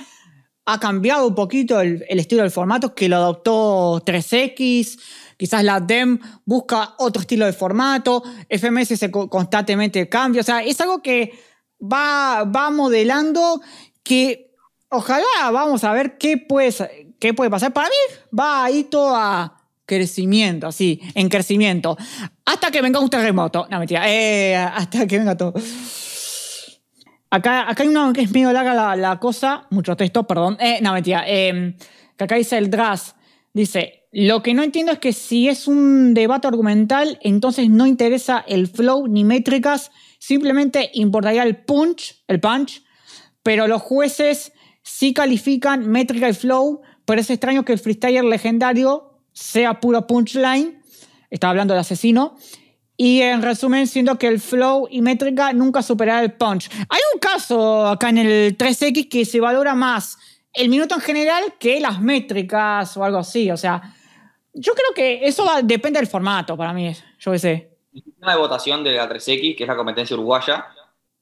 ha cambiado un poquito el, estilo del formato que lo adoptó 3X. Quizás la DEM busca otro estilo de formato. FMS se co- constantemente cambia. O sea, es algo que va, va modelando que ojalá vamos a ver qué puede, qué puede pasar. Para mí va ahí todo a crecimiento, así, en crecimiento. Hasta que venga un terremoto. No, mentira. Eh, hasta que venga todo. Acá, acá hay una que es medio larga la, la cosa, mucho texto, perdón. Eh, no, mentira. Eh, que acá dice el Dras. Dice, lo que no entiendo es que si es un debate argumental, entonces no interesa el flow ni métricas, simplemente importaría el punch, el punch, pero los jueces sí califican métrica y flow, pero es extraño que el freestyler legendario sea puro punchline, estaba hablando del asesino, y en resumen, siento que el flow y métrica nunca superará el punch. Hay un caso acá en el 3X que se valora más el minuto en general que las métricas o algo así. O sea, yo creo que eso depende del formato para mí, yo qué sé. El sistema de votación de la 3X, que es la competencia uruguaya,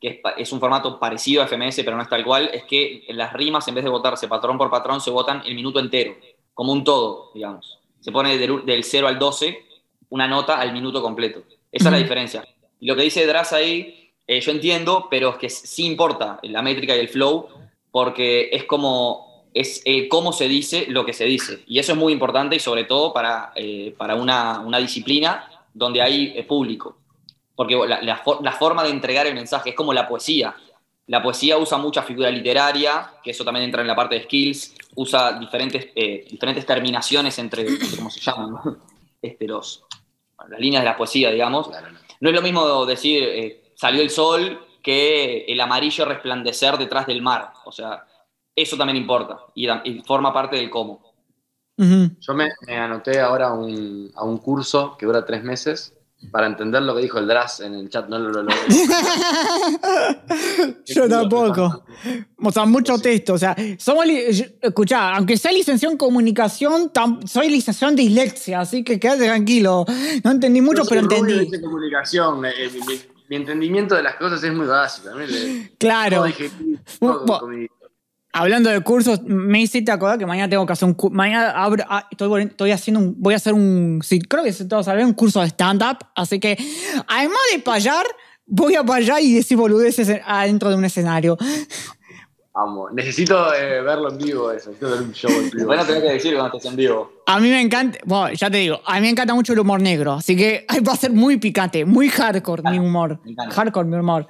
que es, un formato parecido a FMS, pero no es tal cual, es que en las rimas, en vez de votarse patrón por patrón, se votan el minuto entero, como un todo, digamos. Se pone del, del 0 al 12 una nota al minuto completo. Esa es la diferencia. Y lo que dice Draz ahí, eh, yo entiendo, pero es que sí importa la métrica y el flow, porque es como, es eh, cómo se dice lo que se dice. Y eso es muy importante y sobre todo para, eh, para una, una disciplina donde hay público. Porque la, la for- la forma de entregar el mensaje es como la poesía. La poesía usa mucha figura literaria, que eso también entra en la parte de skills, usa diferentes, eh, diferentes terminaciones entre, entre ¿cómo se llaman? Este, los, bueno, las líneas de la poesía, digamos. No. Es lo mismo decir eh, salió el sol que el amarillo resplandecer detrás del mar. O sea, eso también importa y, y forma parte del cómo. Ujú. Yo me, me anoté ahora a un, a un curso que dura tres meses para entender lo que dijo el Dras en el chat. No lo, lo, lo- Yo tampoco. O sea, mucho texto. O sea, somos. Escuchá, aunque sea licenciado en comunicación, soy licenciado en dislexia, así que quédate tranquilo. No entendí mucho, pero rubio entendí. de comunicación. eh, eh, mi, mi- mi entendimiento de las cosas es muy básico. también le- Claro. todo dije, todo Hablando de cursos, me hiciste acordar que mañana tengo que hacer un curso. Mañana abro- ah, estoy, estoy haciendo un. Voy a hacer un. Sí, creo que se todos saben, un curso de stand-up. Así que, además de payar, voy a payar y decir boludeces adentro de un escenario. Amo. Necesito eh, verlo en vivo eso. Necesito ver un show en vivo. Después no tenés que decir cuando estés en vivo. A mí me encanta, bueno, ya te digo, a mí me encanta mucho el humor negro, así que ay, va a ser muy picante, muy hardcore mi humor. Hardcore mi humor.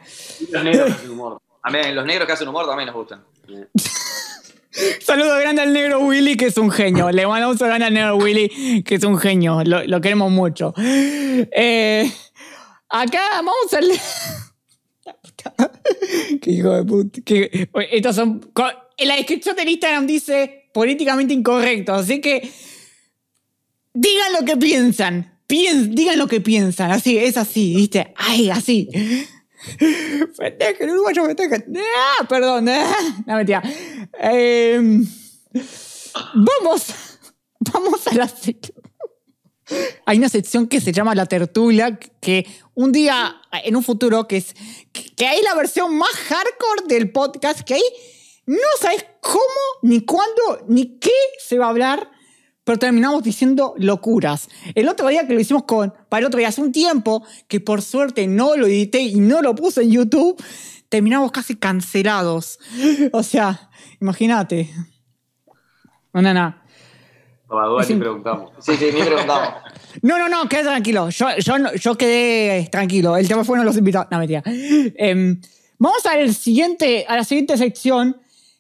Los negros hacen humor. A mí, los negros que hacen humor también nos gustan. Saludo grande al negro Willy, que es un genio. Le mandamos grande al negro Willy, que es un genio. Lo, queremos mucho. Eh, acá vamos a... puta. Qué hijo de puta. Estos son. En la descripción del Instagram dice políticamente incorrecto, así que. Digan lo que piensan. digan lo que piensan. Así, es así, ¿viste? Ay, así. Uruguayo. Ah, perdón, ah, no mentira. Eh, vamos. Vamos a la sección. Hay una sección que se llama La Tertulia, que un día, en un futuro, que es que hay la versión más hardcore del podcast, que ahí no sabes cómo, ni cuándo, ni qué se va a hablar, pero terminamos diciendo locuras. El otro día que lo hicimos con, para el otro día, hace un tiempo, que por suerte no lo edité y no lo puse en YouTube, terminamos casi cancelados. O sea, imagínate. No, no, no. No, ni preguntamos. Sí, sí, ni preguntamos. No, no, no, quédate tranquilo. Yo, yo, yo quedé tranquilo. El tema fue no los invitados. No, mentira. Em, vamos a, el siguiente, a la siguiente sección,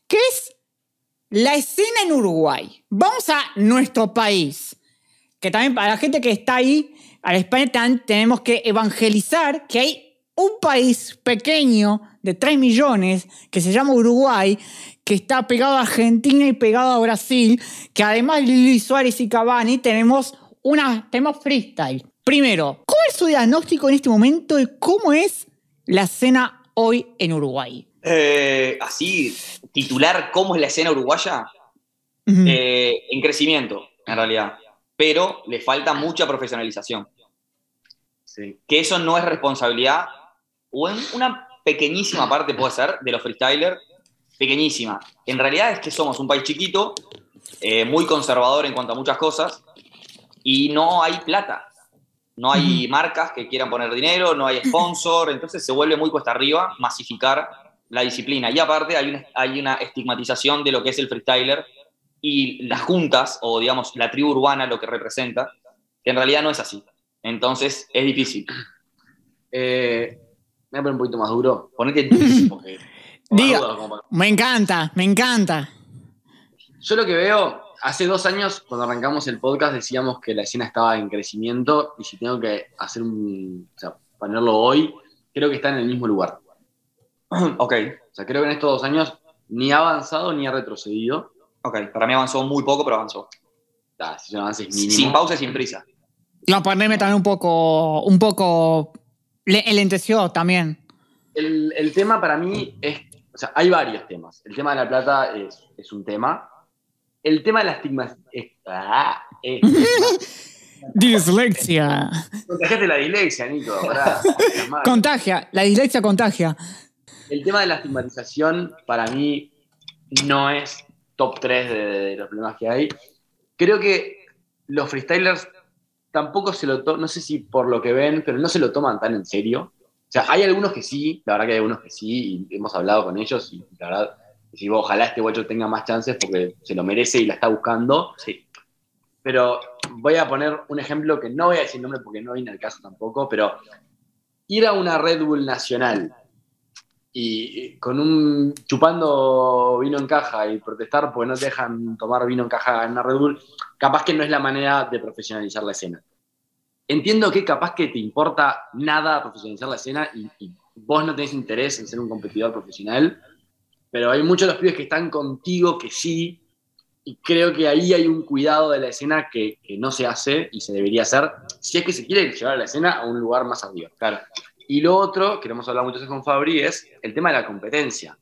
que es la escena en Uruguay. Vamos a nuestro país. Que también para la gente que está ahí, a la España tenemos que evangelizar que hay un país pequeño de 3 millones que se llama Uruguay, que está pegado a Argentina y pegado a Brasil, que además de Luis Suárez y Cavani tenemos, una, tenemos freestyle. Primero, ¿cómo es su diagnóstico en este momento de cómo es la escena hoy en Uruguay? Eh, así, titular cómo es la escena uruguaya, eh, en crecimiento, en realidad, pero le falta mucha profesionalización. Que eso no es responsabilidad, o en una pequeñísima parte puede ser, de los freestylers, pequeñísima. En realidad es que somos un país chiquito, eh, muy conservador en cuanto a muchas cosas, y no hay plata. No hay marcas que quieran poner dinero, no hay sponsor, entonces se vuelve muy cuesta arriba masificar la disciplina. Y aparte hay una, hay una estigmatización de lo que es el freestyler y las juntas, o digamos la tribu urbana, lo que representa, que en realidad no es así. Entonces es difícil. Eh, me voy a poner un poquito más duro. Ponete difícil porque me encanta, me encanta. Yo lo que veo, hace dos años, cuando arrancamos el podcast, decíamos que la escena estaba en crecimiento y si tengo que hacer un, o sea, ponerlo hoy, creo que está en el mismo lugar. ok. O sea, creo que en estos dos años ni ha avanzado ni ha retrocedido. Ok, para mí avanzó muy poco, pero avanzó. Ah, si. Sin pausa y sin prisa. La pandemia también un poco, un poco lenteció también. El, el tema para mí es o sea, hay varios temas. El tema de la plata es, un tema. El tema de la estigma... Ah, dislexia. Contagiaste la dislexia, Nico. contagia, la dislexia contagia. El tema de la estigmatización para mí no es top 3 de, los problemas que hay. Creo que los freestylers tampoco se lo toman, no sé si por lo que ven, pero no se lo toman tan en serio. O sea, hay algunos que sí, la verdad que hay algunos que sí, y hemos hablado con ellos, y la verdad, si ojalá este guacho tenga más chances porque se lo merece y la está buscando, sí. Pero voy a poner un ejemplo que no voy a decir nombre porque no viene al caso tampoco, pero ir a una Red Bull nacional y con un chupando vino en caja y protestar porque no te dejan tomar vino en caja en una Red Bull, capaz que no es la manera de profesionalizar la escena. Entiendo que capaz que te importa nada profesionalizar la escena y, vos no tenés interés en ser un competidor profesional, pero hay muchos de los pibes que están contigo que sí, y creo que ahí hay un cuidado de la escena que, no se hace y se debería hacer si es que se quiere llevar a la escena a un lugar más arriba. Claro. Y lo otro, que hemos hablado muchas veces con Fabri, es el tema de la competencia.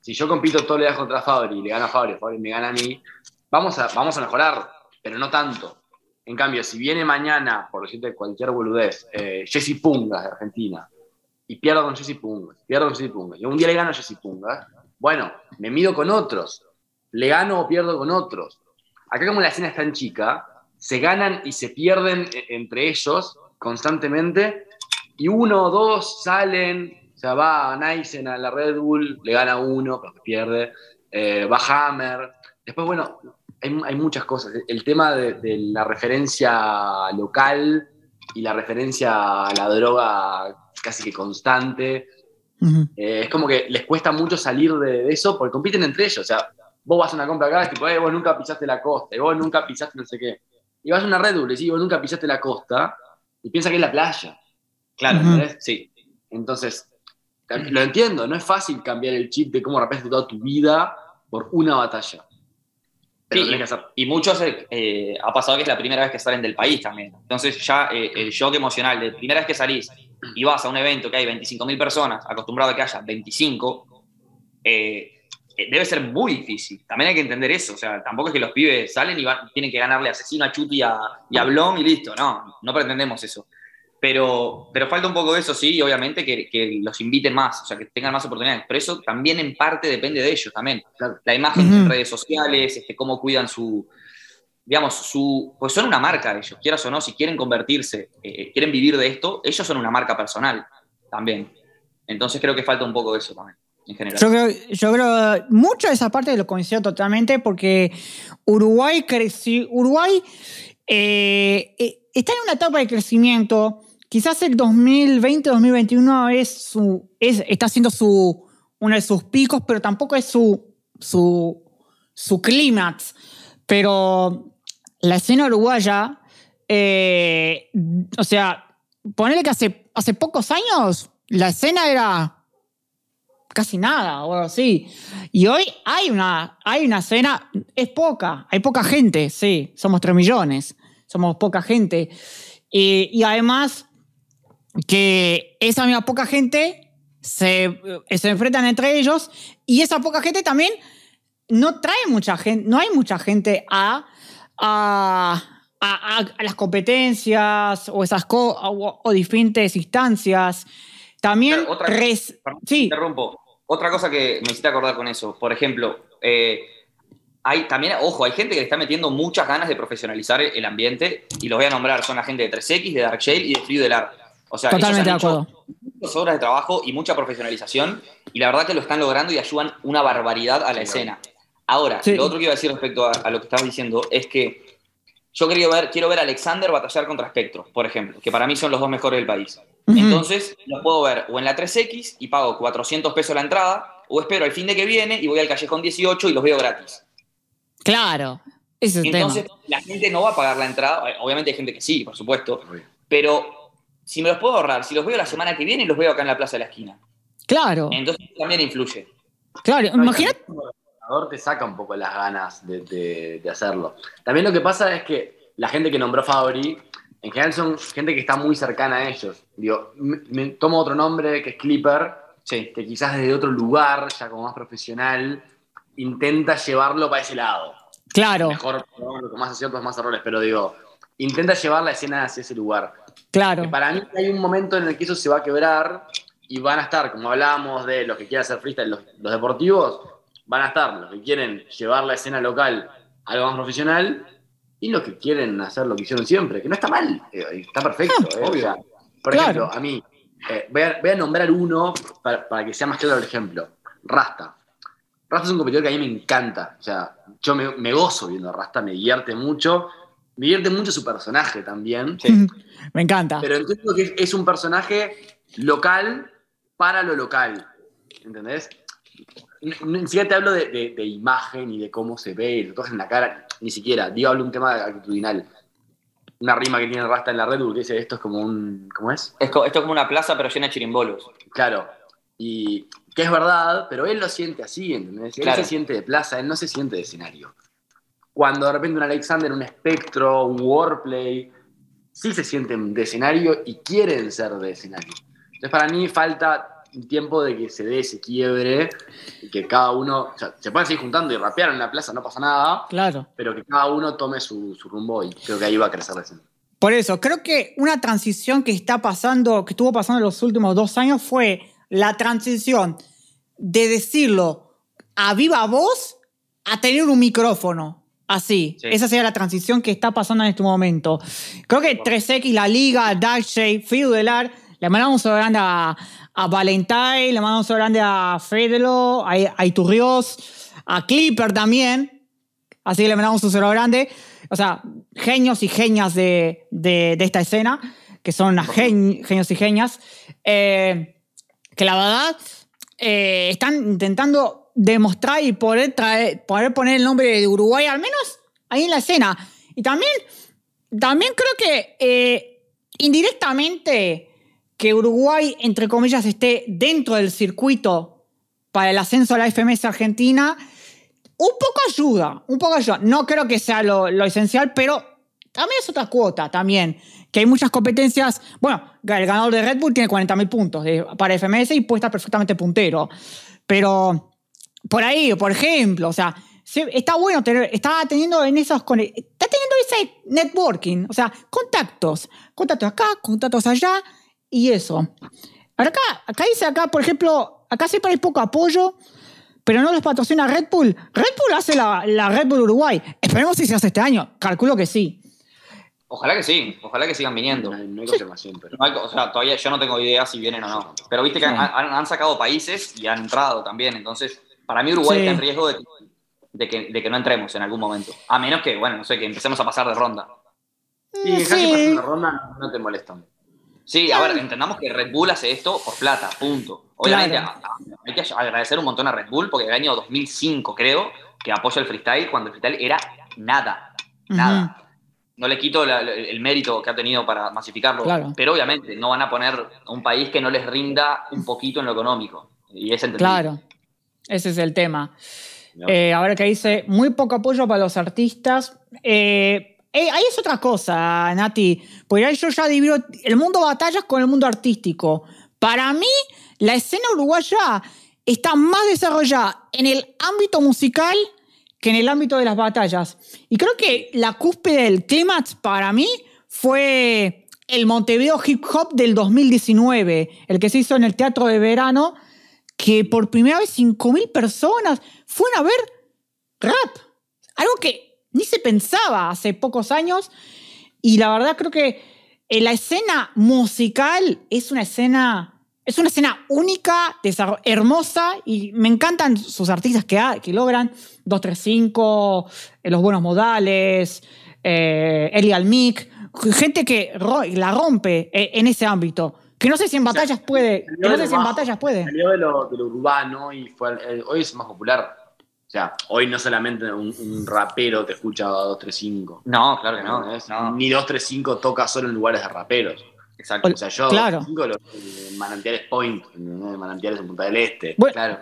Si yo compito todos los días contra Fabri y le gana a Fabri, Fabri me gana a mí, vamos a, vamos a mejorar, pero no tanto. En cambio, si viene mañana, por decirte cualquier boludez, eh, Jesse Pungas de Argentina, y pierdo con Jesse Pungas, pierdo con Jesse Pungas, y un día le gano a Jesse Pungas, bueno, me mido con otros, le gano o pierdo con otros. Acá como la escena es tan chica, se ganan y se pierden e-, entre ellos constantemente, y uno o dos salen, o sea, va Nysen a la Red Bull, le gana uno, pero pierde, eh, va Hammer, después, bueno, hay, muchas cosas. El tema de, la referencia local y la referencia a la droga casi que constante. Eh, es como que les cuesta mucho salir de, eso porque compiten entre ellos. O sea, vos vas a una compra acá, es tipo, eh, vos nunca pisaste la costa, y vos nunca pisaste no sé qué. Y vas a una Red Bull y decís, vos nunca pisaste la costa, y piensa que es la playa. Claro, Sí. Entonces, Lo entiendo, no es fácil cambiar el chip de cómo rapeaste toda tu vida por una batalla. Pero Sí, tenés que hacer. Y muchos eh, ha pasado que es la primera vez que salen del país también. Entonces ya eh, el shock emocional de primera vez que salís y vas a un evento que hay 25.000 personas, acostumbrado a que haya 25, eh, debe ser muy difícil. También hay que entender eso. O sea, tampoco es que los pibes salen y van- tienen que ganarle a Asesino, a Chuti y a, y a Blom y listo. No, no pretendemos eso. Pero, pero falta un poco de eso, sí, y obviamente que, que los inviten más, o sea, que tengan más oportunidades. Pero eso también en parte depende de ellos también. Claro. La imagen Ujú. en redes sociales, este, cómo cuidan su, digamos, su, pues son una marca ellos, quieras o no, si quieren convertirse, eh, quieren vivir de esto, ellos son una marca personal también. Entonces creo que falta un poco de eso también, en general. Yo creo, yo creo, mucho de esa parte lo coincido totalmente porque Uruguay creció, Uruguay eh, eh, está en una etapa de crecimiento. Quizás el 2020-2021 es es, está siendo su, uno de sus picos, pero tampoco es su, su, su clímax. Pero la escena uruguaya, eh, o sea, ponerle que hace, hace pocos años la escena era casi nada o algo así. Y hoy hay una, hay una escena, es poca, hay poca gente, sí, somos 3 millones, somos poca gente. Y, y además que esa misma poca gente se, eh, se enfrentan entre ellos y esa poca gente también no trae mucha gente, no hay mucha gente a, a, a- las competencias o esas co- o, o diferentes instancias. También otra- res- Perdón, sí, Interrumpo. Otra cosa que me hiciste acordar con eso, por ejemplo, eh, hay también, ojo, hay gente que le está metiendo muchas ganas de profesionalizar el ambiente y los voy a nombrar, son la gente de 3X, de Dark Shale y de Fluid del Art. O sea, ellos Totalmente han de hecho muchas horas de trabajo y mucha profesionalización y la verdad que lo están logrando y ayudan una barbaridad a la Sí, escena. Ahora, Sí. lo otro que iba a decir respecto a, a lo que estabas diciendo es que yo quería ver, quiero ver a Alexander batallar contra Spectro, por ejemplo, que para mí son los dos mejores del país. Entonces, los puedo ver o en la 3X y pago 400 pesos la entrada, o espero al fin de que viene y voy al Callejón 18 y los veo gratis. Claro, ese es el Entonces, tema. la gente no va a pagar la entrada. Obviamente hay gente que sí, por supuesto. Pero si me los puedo ahorrar, si los veo la semana que viene, los veo acá en la plaza de la esquina. Claro, Entonces también influye. claro. No, y Imagínate. te saca un poco las ganas de, de- de hacerlo. También lo que pasa es que la gente que nombró Fabri, en general son gente que está muy cercana a ellos. Digo, me, me tomo otro nombre que es Clipper, Sí. que quizás desde otro lugar, ya como más profesional, intenta llevarlo para ese lado. Claro, Mejor, que más aciertos, más errores, pero digo, intenta llevar la escena hacia ese lugar. Claro. Que para mí hay un momento en el que eso se va a quebrar y van a estar, como hablábamos de los que quieren hacer freestyle, los, los deportivos, van a estar los que quieren llevar la escena local a algo más profesional y los que quieren hacer lo que hicieron siempre, que no está mal, eh, está perfecto. eh, o obvio. sea, por Claro. ejemplo, a mí, eh, voy, a, voy a nombrar uno para, para que sea más claro el ejemplo. Rasta. Rasta es un competidor que a mí me encanta. O sea, yo me, me gozo viendo a Rasta, me divierte mucho. Me divierte mucho su personaje también. Sí. Me encanta. Pero entiendo que es, un personaje local para lo local. ¿Entendés? Ni, siquiera te hablo de, de- de imagen y de cómo se ve, el tatuaje en la cara, ni siquiera. Digo, hablo de un tema actitudinal. Una rima que tiene Rasta en la Red Bull que dice esto es como un. ¿Cómo es? Esto es como una plaza, pero llena de chirimbolos. Claro. Y que es verdad, pero él lo siente así, ¿entendés? Él se siente de plaza, él no se siente de escenario. Cuando de repente un Alexander, un Spectro, un Warplay, sí se sienten de escenario y quieren ser de escenario. Entonces para mí falta un tiempo de que se dé ese quiebre y que cada uno, o sea, se pueden seguir juntando y rapear en la plaza, no pasa nada, Claro. pero que cada uno tome su, su rumbo y creo que ahí va a crecer la escena. Por eso, creo que una transición que está pasando, que estuvo pasando en los últimos dos años fue la transición de decirlo a viva voz a tener un micrófono. Así. Sí. Esa sería la transición que está pasando en este momento. Creo que 3X, la Liga, Dark Shade, Fiudelar, le mandamos un saludo grande a, a Valentine, le mandamos un saludo grande a Fedelo, a, a Iturrios, a Clipper también. Así que le mandamos un saludo grande. O sea, genios y genias de, de- de esta escena, que son las gen- genios y genias, eh, que la verdad eh, están intentando demostrar y poder, traer, poder poner el nombre de Uruguay, al menos ahí en la escena. Y también, también creo que eh, indirectamente que Uruguay, entre comillas, esté dentro del circuito para el ascenso a la FMS Argentina, un poco ayuda, un poco ayuda. No creo que sea lo, lo esencial, pero también es otra cuota, también. Que hay muchas competencias. Bueno, el ganador de Red Bull tiene 40.000 puntos para FMS y puede estar perfectamente puntero. Pero por ahí, por ejemplo, o sea, se- está bueno tener, está teniendo en esos, está teniendo ese networking, o sea, contactos, contactos acá, contactos allá y eso. Acá, acá dice acá, por ejemplo, acá siempre hay poco apoyo, pero no los patrocina Red Bull. Red Bull hace la, la Red Bull Uruguay. Esperemos si se hace este año. Calculo que sí. Ojalá que sí, ojalá que sigan viniendo. No hay, no hay confirmación, pero. No hay- o sea, todavía yo no tengo idea si vienen o no. Pero viste que Sí. han, han- han sacado países y han entrado también. Entonces, para mí Uruguay Sí. está en riesgo de, de que, de que no entremos en algún momento. A menos que, bueno, no sé, que empecemos a pasar de ronda. Y dejar que Sí. pase una ronda no te molestan. Sí, a ver, entendamos que Red Bull hace esto por plata, punto. Obviamente Claro. hay que agradecer un montón a Red Bull porque el año 2005, creo, que apoya el freestyle cuando el freestyle era nada, nada. No le quito la- el mérito que ha tenido para masificarlo, Claro. pero obviamente no van a poner a un país que no les rinda un poquito en lo económico. Y es entendible. Claro. Ese es el tema. ¿no? Eh, ahora que dice, muy poco apoyo para los artistas. Eh, eh, ahí es otra cosa, Nati. Porque ahí yo ya divido el mundo batallas con el mundo artístico. Para mí, la escena uruguaya está más desarrollada en el ámbito musical que en el ámbito de las batallas. Y creo que la cúspide del clímax para mí fue el Montevideo Hip Hop del 2019, el que se hizo en el Teatro de Verano, que por primera vez 5.000 personas fueron a ver rap. Algo que ni se pensaba hace pocos años. Y la verdad creo que eh, la escena musical es una escena, es una escena única, hermosa, y me encantan sus artistas que, que logran 235, eh, Los Buenos Modales, eh, Eli Almic, gente que la rompe eh, en ese ámbito. Que no sé si en O sea, batallas puede. Que no sé si en batallas puede. Salió de lo, de lo urbano y fue, eh, hoy es más popular. O sea, hoy no solamente un, un rapero te escucha a 235. No, claro que no. Es- no, Ni 235 toca solo en lugares de raperos. exacto. O sea, yo Claro. 235 lo- en Manantiales Point, en Manantiales en Punta del Este. Bueno, Claro.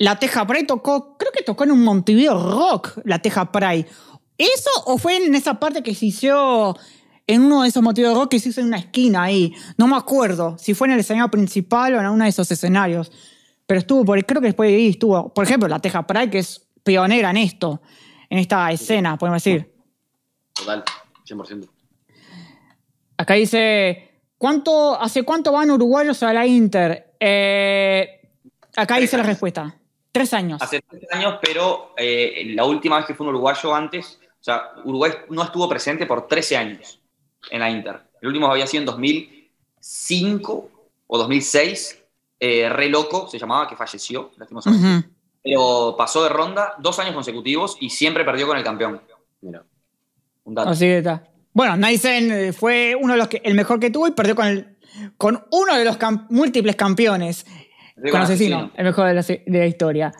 La Teja Pride tocó, creo que tocó en un Montevideo Rock, la Teja Pride. ¿Eso o fue en esa parte que se hizo en uno de esos Montevideo Rock que se hizo en una esquina ahí? No me acuerdo si fue en el escenario principal o en uno de esos escenarios. Pero estuvo, por, creo que después de ahí estuvo, por ejemplo, la Teja Pride, que es pionera en esto, en esta escena, podemos decir. Total, 100%. Acá dice, ¿cuánto, ¿hace cuánto van uruguayos a la Inter? Eh, acá Tres dice la respuesta. Tres años. Hace tres años, pero eh, la última vez que fue un uruguayo antes, o sea, Uruguay no estuvo presente por 13 años en la Inter. El último había sido en 2005 o 2006, eh, Re Loco se llamaba, que falleció, lastimosamente. Ujú. Pero pasó de ronda dos años consecutivos y siempre perdió con el campeón. Mira. Un dato. Así que está. Bueno, Naisen eh, fue uno de los que, el mejor que tuvo y perdió con, el, con uno de los cam- múltiples campeones. Perdió Con Asesino, el mejor de la, de la historia.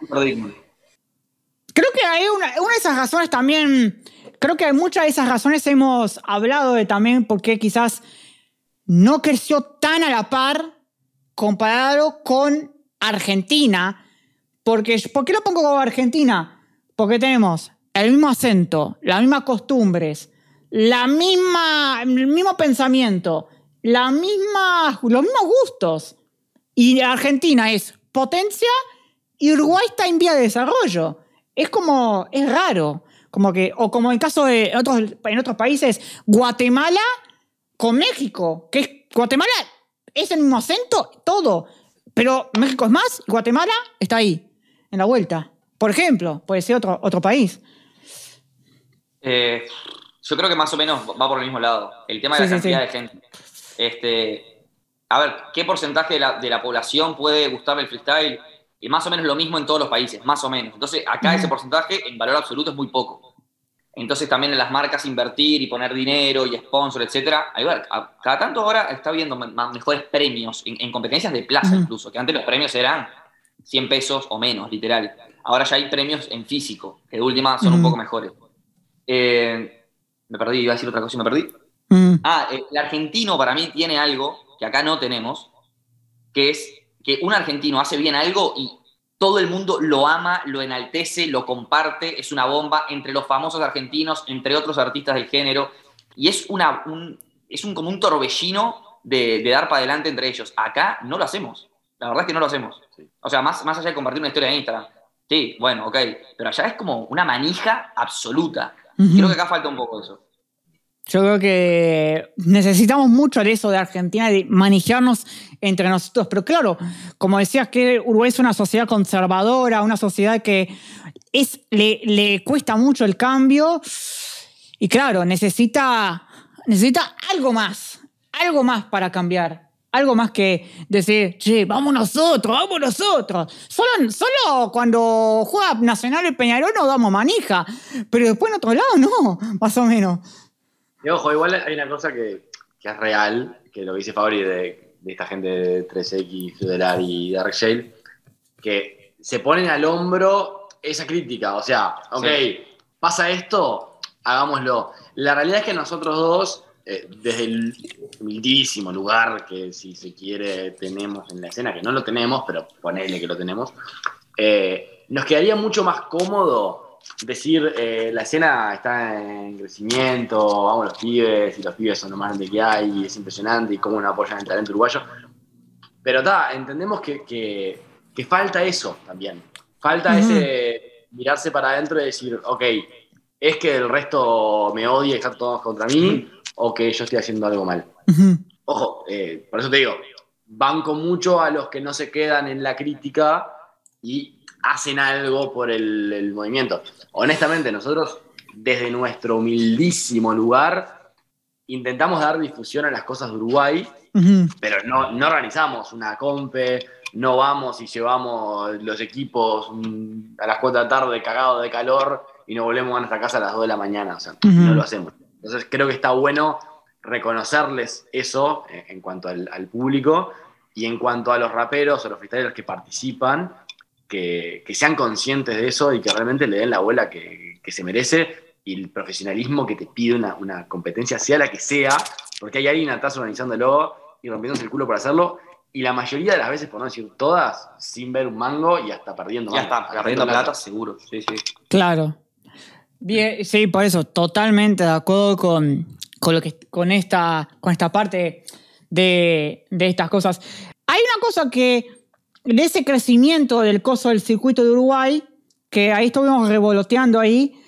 Creo que hay una, una de esas razones también, creo que muchas de esas razones hemos hablado de también porque quizás no creció tan a la par comparado con Argentina. Porque, ¿Por qué lo pongo como Argentina? Porque tenemos el mismo acento, las mismas costumbres, la misma, el mismo pensamiento, la misma, los mismos gustos. Y Argentina es potencia y Uruguay está en vía de desarrollo. Es como, es raro. Como que, o como en caso de otros, en otros países, Guatemala con México, que es, Guatemala es el mismo acento, todo. Pero México es más, y Guatemala está ahí, en la vuelta. Por ejemplo, puede ser otro, otro país. Eh, yo creo que más o menos va por el mismo lado. El tema de Sí, la sí, cantidad sí. de gente. Este, a ver, ¿qué porcentaje de la, de la población puede gustarle el freestyle? Y más o menos lo mismo en todos los países, más o menos. Entonces, acá ese porcentaje en valor absoluto es muy poco. Entonces, también en las marcas invertir y poner dinero y sponsor, etcétera. A ver, a- cada tanto ahora está viendo mejores premios en, en competencias de plaza incluso, que antes los premios eran 100 pesos o menos, literal. Ahora ya hay premios en físico, que de última son un poco mejores. Eh, me perdí, iba a decir otra cosa y me perdí. Ah, el argentino para mí tiene algo que acá no tenemos, que es que un argentino hace bien algo y todo el mundo lo ama, lo enaltece, lo comparte, es una bomba entre los famosos argentinos, entre otros artistas del género, y es, una, un, es un, como un torbellino de, de dar para adelante entre ellos. Acá no lo hacemos, la verdad es que no lo hacemos. O sea, más, más allá de compartir una historia en Instagram. Sí, bueno, ok, pero allá es como una manija absoluta. Creo que acá falta un poco eso. Yo creo que necesitamos mucho de eso de Argentina, de manejarnos entre nosotros. Pero claro, como decías que Uruguay es una sociedad conservadora, una sociedad que es, le, cuesta mucho el cambio. Y claro, necesita, necesita algo más, algo más para cambiar. Algo más que decir, che, vamos nosotros, vamos nosotros. Solo, solo cuando juega Nacional el Peñarol nos damos manija, pero después en otro lado no, más o menos. Y ojo, igual hay una cosa que, que es real, que lo que dice Fabri de, de esta gente de 3X, Federal y Dark Shale, que se ponen al hombro esa crítica. O sea, ok, Sí. pasa esto, hagámoslo. La realidad es que nosotros dos, eh, desde el humildísimo lugar que si se quiere tenemos en la escena, que no lo tenemos, pero ponele que lo tenemos, eh, nos quedaría mucho más cómodo decir, eh, la escena está en crecimiento, vamos los pibes, y los pibes son lo más grande que hay, y es impresionante, y cómo nos apoyan el talento uruguayo. Pero está, entendemos que, que- que falta eso también. Falta Ujú. ese mirarse para adentro y decir, ok, es que el resto me odia y están todos contra mí, o que yo estoy haciendo algo mal. Ojo, eh, por eso te digo, banco mucho a los que no se quedan en la crítica y hacen algo por el, el movimiento. Honestamente, nosotros, desde nuestro humildísimo lugar, intentamos dar difusión a las cosas de Uruguay, pero no, no organizamos una compe, no vamos y llevamos los equipos mm, a las 4 de la tarde cagados de calor y nos volvemos a nuestra casa a las 2 de la mañana. O sea, no lo hacemos. Entonces creo que está bueno reconocerles eso en cuanto al, al público y en cuanto a los raperos o los freestylers que participan, que, que sean conscientes de eso y que realmente le den la bola que, que se merece y el profesionalismo que te pide una, una competencia, sea la que sea, porque hay alguien atrás organizándolo y rompiéndose el culo por hacerlo, y la mayoría de las veces, por no decir todas, sin ver un mango y hasta perdiendo Ya está, perdiendo plata, seguro. Sí, sí. Claro. Bien, sí, por eso, totalmente de acuerdo con, con, lo que, con, esta, con esta parte de, de estas cosas. Hay una cosa que, de ese crecimiento del coso del circuito de Uruguay, que ahí estuvimos revoloteando ahí,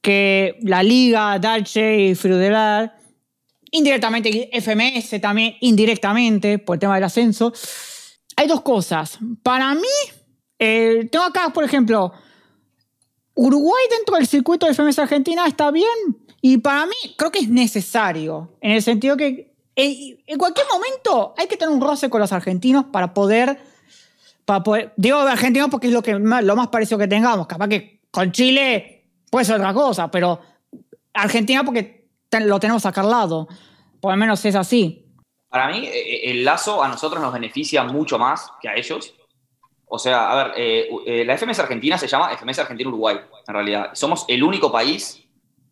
que la Liga, Darche y Frudelar, indirectamente FMS también, indirectamente, por el tema del ascenso. Hay dos cosas. Para mí, eh, tengo acá, por ejemplo, Uruguay dentro del circuito de FMS Argentina está bien y para mí creo que es necesario, en el sentido que en, en cualquier momento hay que tener un roce con los argentinos para poder, para poder digo argentinos porque es lo, que más, lo más parecido que tengamos, capaz que con Chile puede ser otra cosa, pero Argentina porque ten, lo tenemos acá al lado, por lo menos es así. Para mí, eh, el lazo a nosotros nos beneficia mucho más que a ellos. O sea, a ver, eh, eh, la FMS Argentina se llama FMS Argentina Uruguay, en realidad. Somos el único país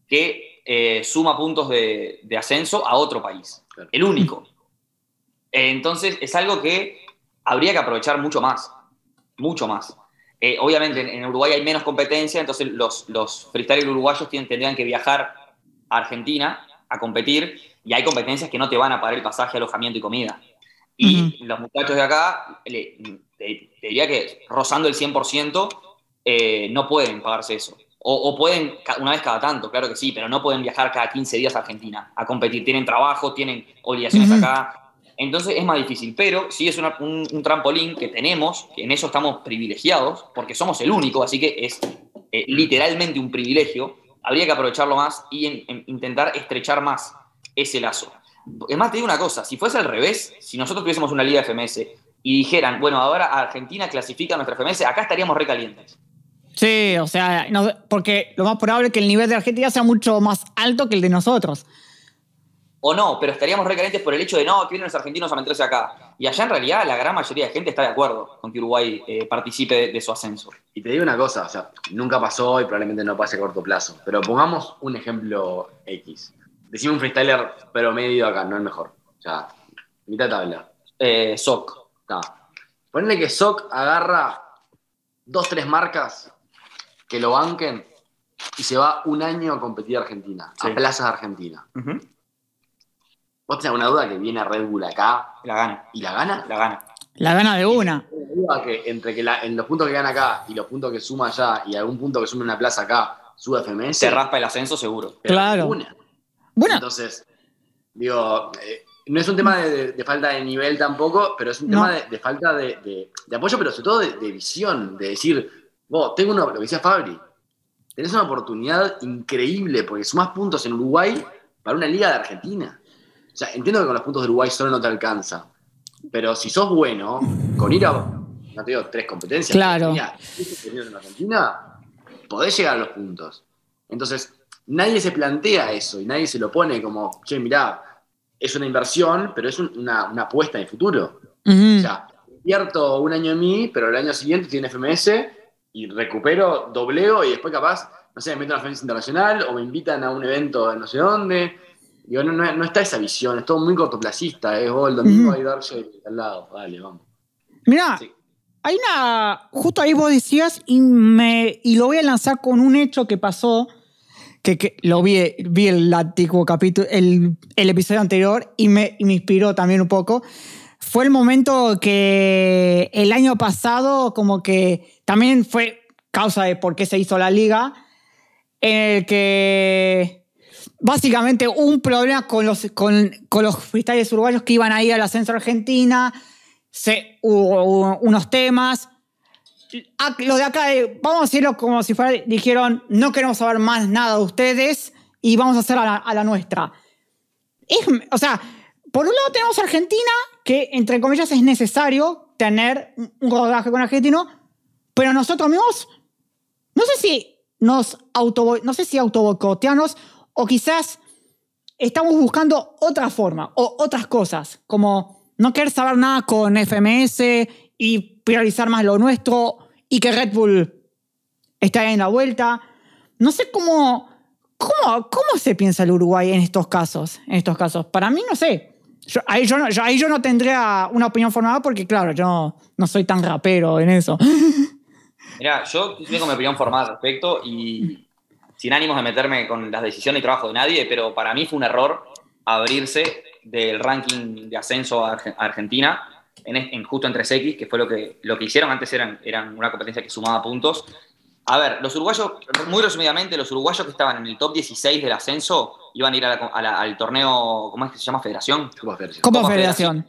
que eh, suma puntos de, de, ascenso a otro país. El único. Eh, entonces, es algo que habría que aprovechar mucho más. Mucho más. Eh, obviamente, en, Uruguay hay menos competencia, entonces los, los freestylers uruguayos tienen, tendrían que viajar a Argentina a competir y hay competencias que no te van a pagar el pasaje, alojamiento y comida. Y uh -huh. los muchachos de acá, le, te, te, diría que rozando el 100%, eh, no pueden pagarse eso. O, o, pueden una vez cada tanto, claro que sí, pero no pueden viajar cada 15 días a Argentina a competir. Tienen trabajo, tienen obligaciones uh -huh. acá. Entonces es más difícil, pero sí es un, trampolín que tenemos, que en eso estamos privilegiados, porque somos el único, así que es eh, literalmente un privilegio. Habría que aprovecharlo más y en, en intentar estrechar más ese lazo. Es más, te digo una cosa, si fuese al revés, si nosotros tuviésemos una liga FMS y dijeran, bueno, ahora Argentina clasifica a nuestra FMS, acá estaríamos recalientes. Sí, o sea, porque lo más probable es que el nivel de Argentina sea mucho más alto que el de nosotros. O no, pero estaríamos recalientes por el hecho de no, que vienen los argentinos a meterse acá. Y allá en realidad la gran mayoría de gente está de acuerdo con que Uruguay eh, participe de, de, su ascenso. Y te digo una cosa, o sea, nunca pasó y probablemente no pase a corto plazo, pero pongamos un ejemplo X. Decime un freestyler promedio acá, no el mejor. O sea, Mitad de tabla. Eh, SOC. Está. Ponle que SOC agarra dos, tres marcas que lo banquen y se va un año a competir a Argentina, Sí. a plazas de Argentina. ¿Vos tenés alguna duda que viene a Red Bull acá La gana, y la gana? la gana. La gana de una. Duda que entre que la- en los puntos que gana acá y los puntos que suma allá y algún punto que sume una plaza acá, sube FMS. Se raspa el ascenso seguro. pero Claro. Bueno, Entonces, digo, eh, no es un tema de, de- de falta de nivel tampoco, pero es un No. tema de, de falta de, de- de apoyo, pero sobre todo de, de visión, de decir, vos, tengo una, lo que decía Fabri, tenés una oportunidad increíble porque sumás puntos en Uruguay para una liga de Argentina. Sea, entiendo que con los puntos de Uruguay solo no te alcanza, pero si sos bueno, con ir a, no te digo, tres competencias, Claro. en Argentina, podés llegar a los puntos. Entonces, nadie se plantea eso y nadie se lo pone como, che, mirá, es una inversión, pero es un- una, una apuesta el futuro. ujú. O sea, invierto un año en mí, pero el año siguiente tiene FMS y recupero, dobleo y después capaz, no sé, me meto en la FMS internacional o me invitan a un evento de no sé dónde. Digo, no, no- no está esa visión, es todo muy cortoplacista, es oh, el domingo hay al lado, dale, vamos. Mirá, Sí. hay una. Justo ahí vos decías, y, me, y lo voy a lanzar con un hecho que pasó, que, que lo vi, vi el antiguo capítulo, el, el episodio anterior, y me, y me inspiró también un poco. Fue el momento que el año pasado, como que también fue causa de por qué se hizo la liga, en el que básicamente un problema con los, con, los freestylers uruguayos que iban a ir al ascenso Argentina, hubo, unos temas. Los de acá, eh, vamos a decirlo como si fuera, dijeron, no queremos saber más nada de ustedes y vamos a hacer a la, nuestra. Es- o sea, por un lado tenemos Argentina, que entre comillas es necesario tener un rodaje con argentino, pero nosotros mismos, no sé si nos auto, no sé si autobocoteanos o quizás estamos buscando otra forma o otras cosas, como no querer saber nada con FMS y priorizar más lo nuestro y que Red Bull esté ahí en la vuelta. No sé cómo, cómo, cómo se piensa el Uruguay en estos casos. En estos casos. Para mí, no sé. Yo- ahí, yo no, yo- ahí yo no tendría una opinión formada porque, claro, yo no, no soy tan rapero en eso. Mira, yo tengo mi opinión formada al respecto y sin ánimos de meterme con las decisiones y trabajo de nadie, pero para mí fue un error abrirse del ranking de ascenso a Arge- a Argentina en, justo en 3X, que fue lo que, lo que hicieron. Antes eran, eran una competencia que sumaba puntos. A ver, los uruguayos, muy resumidamente, los uruguayos que estaban en el top 16 del ascenso iban a ir a la- a la- al torneo, ¿cómo es que se llama? Federación ¿Cómo hacer eso? Como Copa federación.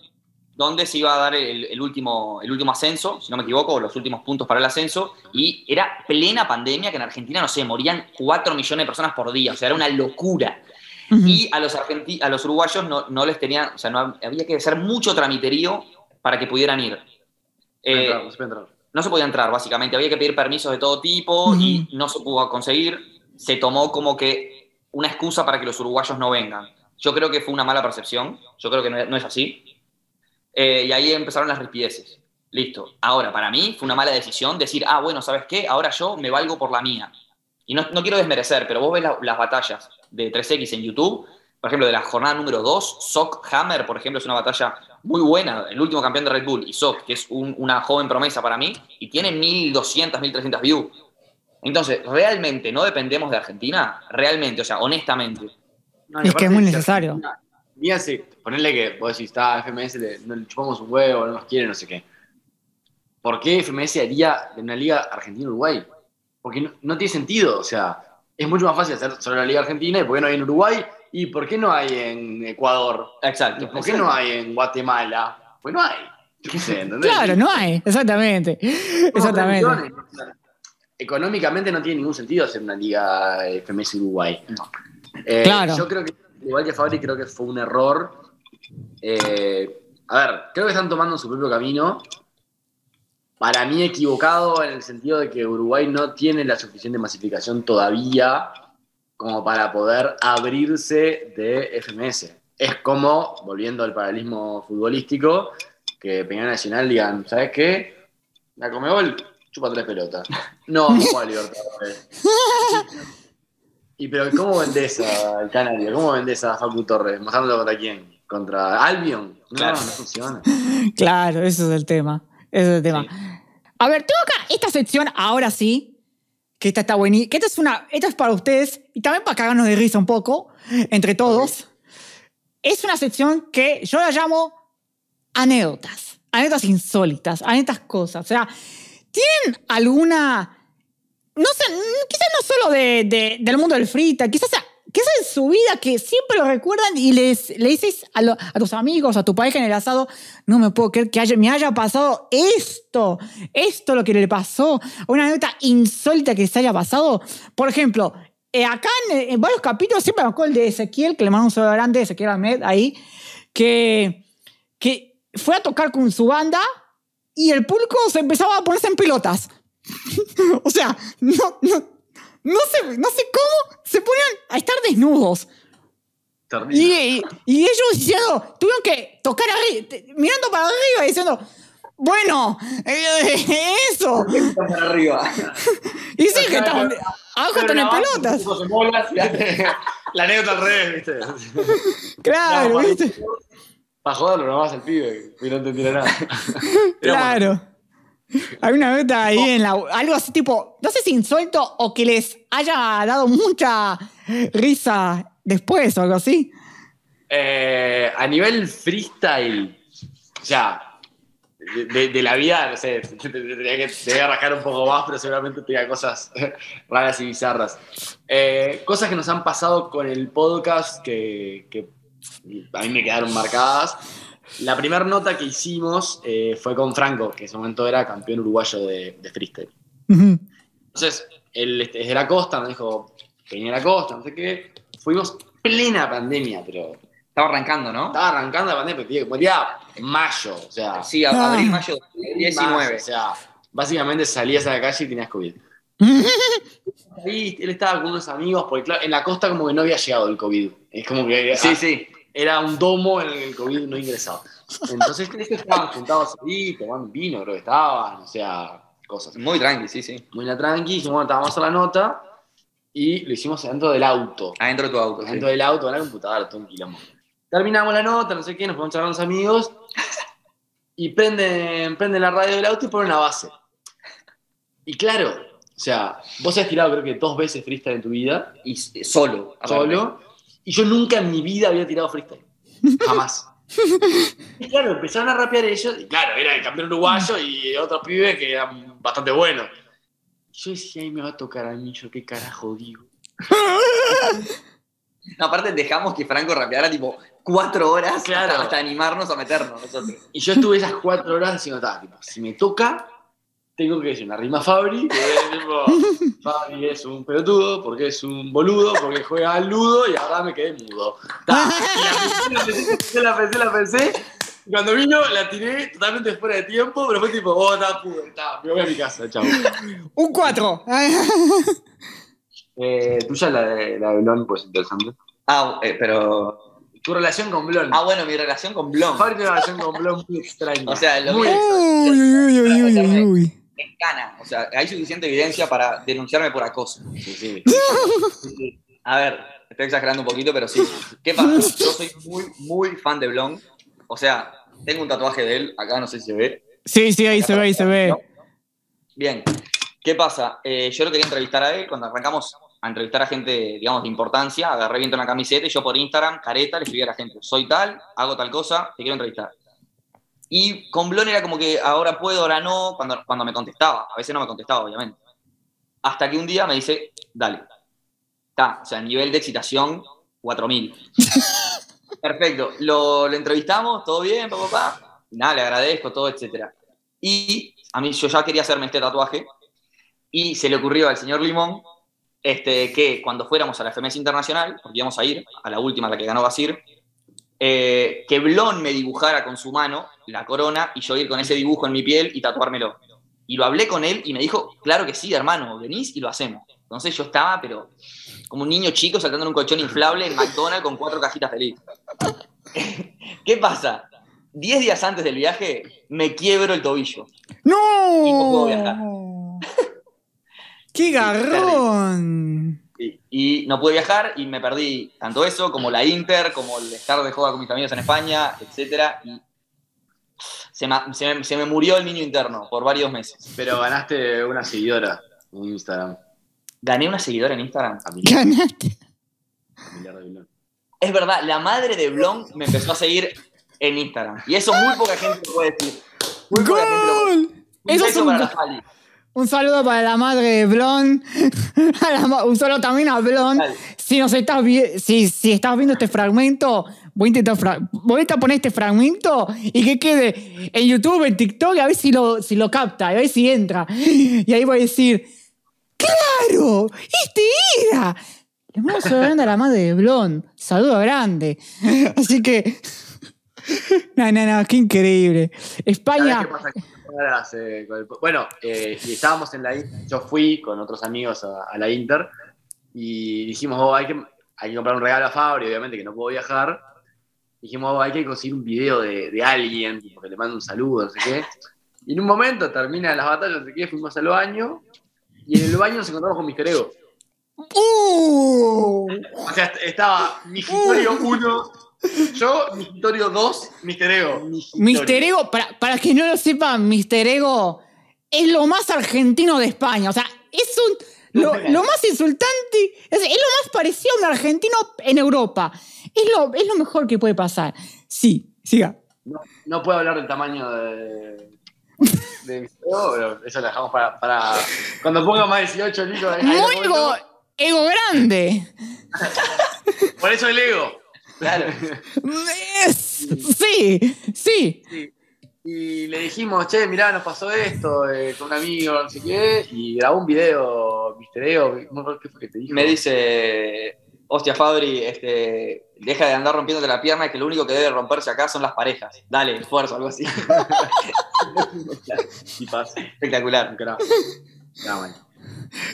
Donde se iba a dar el, el último, el último ascenso, si no me equivoco, los últimos puntos para el ascenso, y era plena pandemia que en Argentina, no sé, morían 4 millones de personas por día, o sea, era una locura. Y a los, argenti- a los uruguayos no, no les tenían, o sea, no hab- había que hacer mucho tramiterío para que pudieran ir. Eh, entrar, se puede entrar. no se podía entrar, básicamente. Había que pedir permisos de todo tipo y no se pudo conseguir. Se tomó como que una excusa para que los uruguayos no vengan. Yo creo que fue una mala percepción. Yo creo que no es así. Eh, y ahí empezaron las rispideces. Listo. Ahora, para mí fue una mala decisión decir, ah, bueno, ¿sabes qué? Ahora yo me valgo por la mía. Y no, no quiero desmerecer, pero vos ves la- las batallas de 3X en YouTube, por ejemplo, de la jornada número 2, Sock Hammer, por ejemplo, es una batalla muy buena, el último campeón de Red Bull, y Sock, que es un- una joven promesa para mí, y tiene 1200, 1300 views. Entonces, ¿realmente no dependemos de Argentina? Realmente, o sea, honestamente. Es que es muy necesario. Si ponerle que vos decís, está, FMS, le, no le chupamos un huevo, no nos quiere, no sé qué. ¿Por qué FMS haría de una liga Argentina-Uruguay? Porque no, no tiene sentido, o sea, es mucho más fácil hacer solo la liga argentina, y ¿por qué no hay en Uruguay? ¿Y por qué no hay en Ecuador? Exacto. ¿Y por qué no hay en Guatemala? Pues no hay. Yo qué sé, ¿entendés? Claro, no hay. Exactamente. Exactamente. Económicamente no tiene ningún sentido hacer una liga FMS Uruguay. Eh, Claro. Yo creo que, igual que Fabri, creo que fue un error. Eh, a ver, creo que están tomando su propio camino. Para mí equivocado en el sentido de que Uruguay no tiene la suficiente masificación todavía como para poder abrirse de FMS. Es como, volviendo al paralelismo futbolístico, que Peñarol Nacional digan, ¿sabes qué? La Comebol chupa tres pelotas. No vamos a jugar a Libertadores. Y pero ¿cómo vendés al Canario? ¿Cómo vendés a Facu Torres? Mostrándolo contra quién. contra Albion. No, Claro. no funciona. Claro, eso es el tema. Ese es el tema. Sí. A ver, tengo acá esta sección, ahora sí, que esta está buenísima. Que esta es una. Esta es para ustedes y también para cagarnos de risa un poco, entre todos. Es una sección que yo la llamo anécdotas. Anécdotas insólitas, anécdotas cosas. O sea, ¿tienen alguna. No sé, quizás no solo de, de- del mundo del frita, quizás, quizás en su vida que siempre lo recuerdan y les, le dices a, lo- a tus amigos, a tu pareja en el asado, no me puedo creer que haya, me haya pasado esto, esto lo que le pasó, una anécdota insólita que se haya pasado. Por ejemplo, eh, acá en, en varios capítulos siempre me acuerdo el de Ezequiel, que le mando un saludo grande, Ezequiel Ahmed, ahí, que, que fue a tocar con su banda y el público se empezaba a ponerse en pelotas. o sea, no, no, no, sé, no sé cómo se ponían a estar desnudos. Y, y- y ellos diciendo, tuvieron que tocar arriba, mirando para arriba y diciendo, bueno, eh, eso. Para arriba. Y sí, que estaban, abajo están en pelotas. mola, La anécdota al revés, ¿viste? Claro, No, ¿viste? Para joderlo nomás el pibe, y no entendiera nada. Pero bueno, Claro. Hay una nota ahí en la. Algo así tipo. No sé si insuelto o que les haya dado mucha risa después o algo así. eh, a nivel freestyle, o sea, de, la vida, no sé, tendría que, tendría que rascar un poco más, pero seguramente tenía cosas raras y bizarras. Eh, cosas que nos han pasado con el podcast que, que a mí me quedaron marcadas. La primera nota que hicimos eh, fue con Franco, que en ese momento era campeón uruguayo de, de freestyle. Ujú. Entonces, él este, es de la costa, nos dijo que venía a la costa, no sé qué. Fuimos plena pandemia, pero Estaba arrancando, ¿no? estaba arrancando la pandemia, pero el día mayo, o sea, Sí, a- Ah. abril, mayo de mayo, 2019. o sea, básicamente salías a la calle y tenías COVID. Ahí él estaba con unos amigos, porque claro, en la costa como que no había llegado el COVID. Es como que Sí, ah, sí. Era un domo en el que el COVID no ingresaba. Entonces ellos estaban juntados ahí, tomando vino, creo que estaban, o sea, cosas. Muy tranqui, sí, sí. Muy la tranqui, dijimos, bueno, estábamos a la nota y lo hicimos dentro del auto. Adentro de tu auto. sí. Dentro del auto, en la computadora, todo un quilombo. Terminamos la nota, no sé qué, nos ponemos a charlar con los amigos y prenden, prenden la radio del auto y ponen una base. Y claro, o sea, vos has tirado creo que dos veces freestyle en tu vida, Y solo. solo, y yo nunca en mi vida había tirado freestyle. Jamás. Y claro, empezaron a rapear ellos, y claro, era el campeón uruguayo y otros pibes que eran bastante buenos. Yo decía, ahí me va a tocar a mí, yo qué carajo digo. No, aparte dejamos que Franco rapeara tipo cuatro horas Claro. hasta, hasta animarnos a meternos nosotros. Y yo estuve esas cuatro horas diciendo, "Ta, tipo, si me toca, tengo que decir una rima Fabri, que es tipo, Fabri es un pelotudo, porque es un boludo, porque juega al ludo y ahora me quedé mudo. Ta, la pensé, la pensé, la pensé, la pensé. y Cuando vino, la tiré totalmente fuera de tiempo, pero fue tipo, oh, está pude, está, me voy a mi casa, chao. Un 4. Eh, tuya, la de, la de Blon, pues interesante. Ah, eh, pero. Tu relación con Blon. Ah, bueno, mi relación con Blon. Fabri tiene una relación con Blon muy extraña. O sea, lo muy que-. Uy, uy, uy, uy, uy, uy. En cana. O sea, hay suficiente evidencia para denunciarme por acoso. Sí, sí. A ver, estoy exagerando un poquito, pero sí. ¿Qué pasa? Yo soy muy, muy fan de Blon. O sea, tengo un tatuaje de él. Acá no sé si se ve. Sí, sí, ahí se ve, ahí se ve. Bien. ¿Qué pasa? Eh, yo lo quería entrevistar a él cuando arrancamos a entrevistar a gente, digamos, de importancia. Agarré viento una camiseta y yo por Instagram, careta, le escribí a la gente: soy tal, hago tal cosa, te quiero entrevistar. Y con Blon era como que ahora puedo, ahora no, cuando, cuando me contestaba. A veces no me contestaba, obviamente. Hasta que un día me dice: dale. Está, o sea, nivel de excitación, 4000. Perfecto. Lo, lo entrevistamos, todo bien, papá, papá. Nada, le agradezco, todo, etcétera. Y a mí yo ya quería hacerme este tatuaje y se le ocurrió al señor Limón este, que cuando fuéramos a la FMS Internacional, porque íbamos a ir, a la última, la que ganó Basir, eh, que Blon me dibujara con su mano la corona y yo ir con ese dibujo en mi piel y tatuármelo. Y lo hablé con él y me dijo, claro que sí, hermano, venís y lo hacemos. Entonces yo estaba, pero como un niño chico saltando en un colchón inflable en McDonald's con cuatro cajitas feliz. ¿Qué pasa? Diez días antes del viaje me quiebro el tobillo. Y no puedo viajar. ¡No! ¡Qué garrón! Sí. y no pude viajar y me perdí tanto eso como la Inter, como el estar de joda con mis amigos en España, etc. Y se, se me, se me murió el niño interno por varios meses. Pero ganaste una seguidora en Instagram. Gané una seguidora en Instagram. Familiar, Ganaste. familiar de Bilón. Es verdad, la madre de Blon me empezó a seguir en Instagram. Y eso muy poca gente lo puede decir. Muy poca gente lo puede decir. Eso es un, para la. Un saludo para la madre de Blon. Ma- un saludo también a Blon. Dale. Si nos estás si, si estás viendo este fragmento, voy a intentar voy a poner este fragmento y que quede en YouTube, en TikTok, a ver si lo, si lo capta, a ver si entra. Y ahí voy a decir, ¡Claro! ¡Este era! Le mando un saludo grande a la madre de Blon. Saludo grande. Así que. No, no, no, qué increíble. ¿Sabes España. qué eh, con el- Bueno, eh, y estábamos en la Inter, yo fui con otros amigos a, a la Inter y dijimos, oh, hay que, hay que comprar un regalo a Fabri, obviamente que no puedo viajar. Dijimos, oh, hay que conseguir un video de, de alguien, porque le mando un saludo, no sé qué. Y en un momento termina las batallas, no sé qué, fuimos al baño y en el baño nos encontramos con Mister Ego. ¡Uh! O sea, est- estaba Migitorio 1, yo, Migitorio 2, Mister Ego. Mister Ego, para, para que no lo sepan, Mister Ego es lo más argentino de España. O sea, es un. Lo, lo más insultante. Es, es lo más parecido a un argentino en Europa. Es lo, es lo mejor que puede pasar. Sí, siga. No, no puedo hablar del tamaño de, de Mister Ego, pero eso lo dejamos para, para cuando ponga más 18 litros. ahí lo Muy ego, ego grande. Por eso el ego. Claro. Sí, sí. Sí. Y le dijimos, che, mirá, nos pasó esto eh, con un amigo, no sé qué, y grabó un video, Mister Ego, qué fue que te dijo. Me dice, hostia Fabri, este, deja de andar rompiéndote la pierna, que lo único que debe romperse acá son las parejas. Dale, esfuerzo, algo así. Y pasa. Espectacular. No, bueno.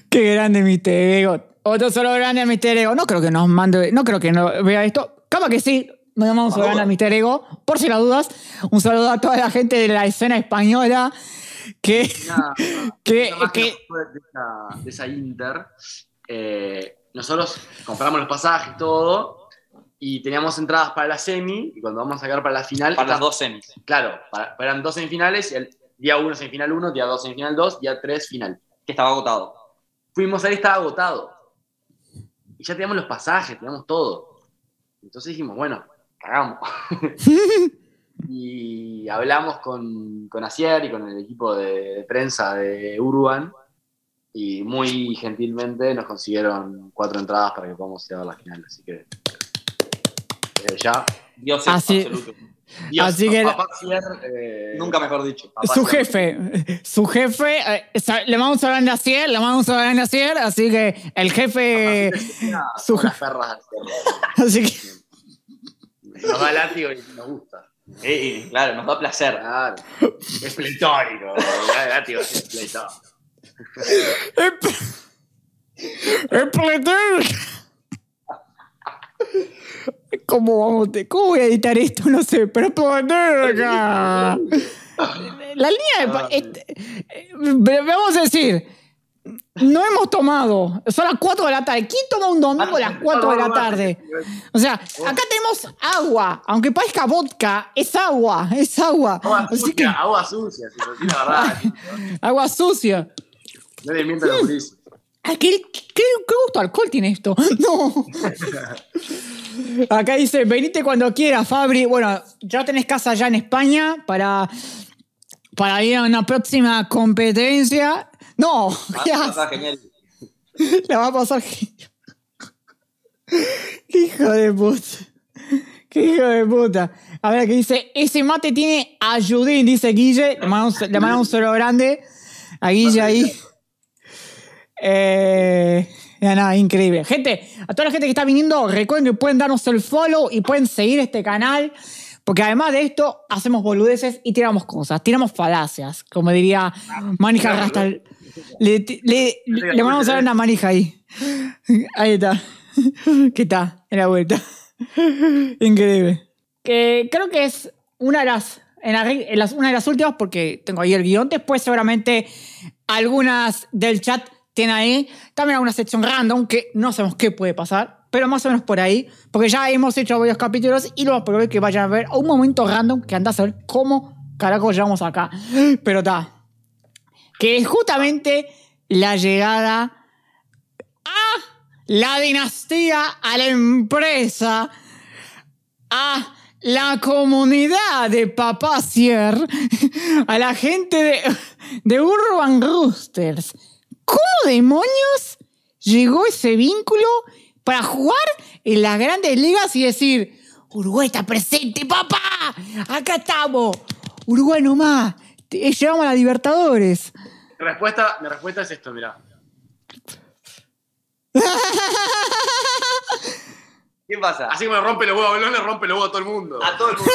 Qué grande Mister Ego. Otro solo grande a Mister Ego. No creo que nos mande, no creo que no vea esto. Capaz que sí. Me llamamos a Mister Ego. Por si las dudas, un saludo a toda la gente de la escena española que, Nada, que, que de, esa, de esa Inter, eh, nosotros compramos los pasajes, todo, y teníamos entradas para la semi, y cuando vamos a sacar para la final, Para las dos semis. claro, para- eran dos semifinales, y el día 1 semifinal 1, día 2 semifinal 2, día 3 final. Que estaba agotado. Fuimos ahí, estaba agotado. Y ya teníamos los pasajes, teníamos todo. Entonces dijimos, bueno, cagamos. y hablamos con, con Asier y con el equipo de, de prensa de Urban. Y muy gentilmente nos consiguieron cuatro entradas para que podamos ir a la final. Así que ya. Dios es Así- absoluto. Dios, Así que- papá Asier, eh, Nunca mejor dicho. papá su Asier. jefe, su jefe, eh, le vamos a hablar a Cier, le vamos a hablar a Cier, así que el jefe, Una- su unas jefe, Asier. así que Nos da látigo y nos gusta. Eh, claro, nos da placer. Claro. Es pletórico. el látigo es pletórico. El planeta. ¿Cómo vamos? a- ¿Cómo voy a editar esto? No sé, pero planeta. La línea de. pa- este, eh, vamos a decir. No hemos tomado. Son las 4 de la tarde. ¿Quién toma un domingo a las 4 de la tarde? O sea, acá tenemos agua. Aunque parezca vodka, es agua. Es agua. Agua Así sucia, que, agua sucia, si la verdad. agua sucia. No le mientan a los. Ay, ¿qué, qué, qué gusto alcohol tiene esto? No. Acá dice, venite cuando quieras, Fabri. Bueno, ya tenés casa ya en España para, para ir a una próxima competencia. No, Ah, ya, está genial. la va a pasar genial. Qué hijo de puta. Qué hijo de puta. A ver, que dice, ese mate tiene ayudín, dice Guille. Le mandamos, un saludo grande a Guille ahí. Eh, nada, increíble. Gente, a toda la gente que está viniendo, recuerden que pueden darnos el follow y pueden seguir este canal. Porque además de esto, hacemos boludeces y tiramos cosas, tiramos falacias, como diría Manija Rasta. Le, le, le, le mandamos a dar una manija ahí. Ahí está. ¿Qué está? En la vuelta. Increíble. Que creo que es una de las, en la- en las- una de las últimas, porque tengo ahí el guion. Después, seguramente, algunas del chat tiene ahí. También una sección random que no sabemos qué puede pasar, pero más o menos por ahí, porque ya hemos hecho varios capítulos y lo más probable es que vayan a ver un momento random que andás a ver cómo carajo llegamos acá. Pero está. Que es justamente la llegada a la dinastía, a la empresa, a la comunidad de Papacier, a la gente de, de Urban Roosters. ¿Cómo demonios llegó ese vínculo para jugar en las grandes ligas y decir, Uruguay está presente, papá, acá estamos, Uruguay nomás, te- llegamos a la Libertadores. Mi respuesta, mi respuesta es esto, mirá. ¿Qué pasa? Así como le rompe los huevos a Belón, le rompe los huevos a todo el mundo. A todo el mundo.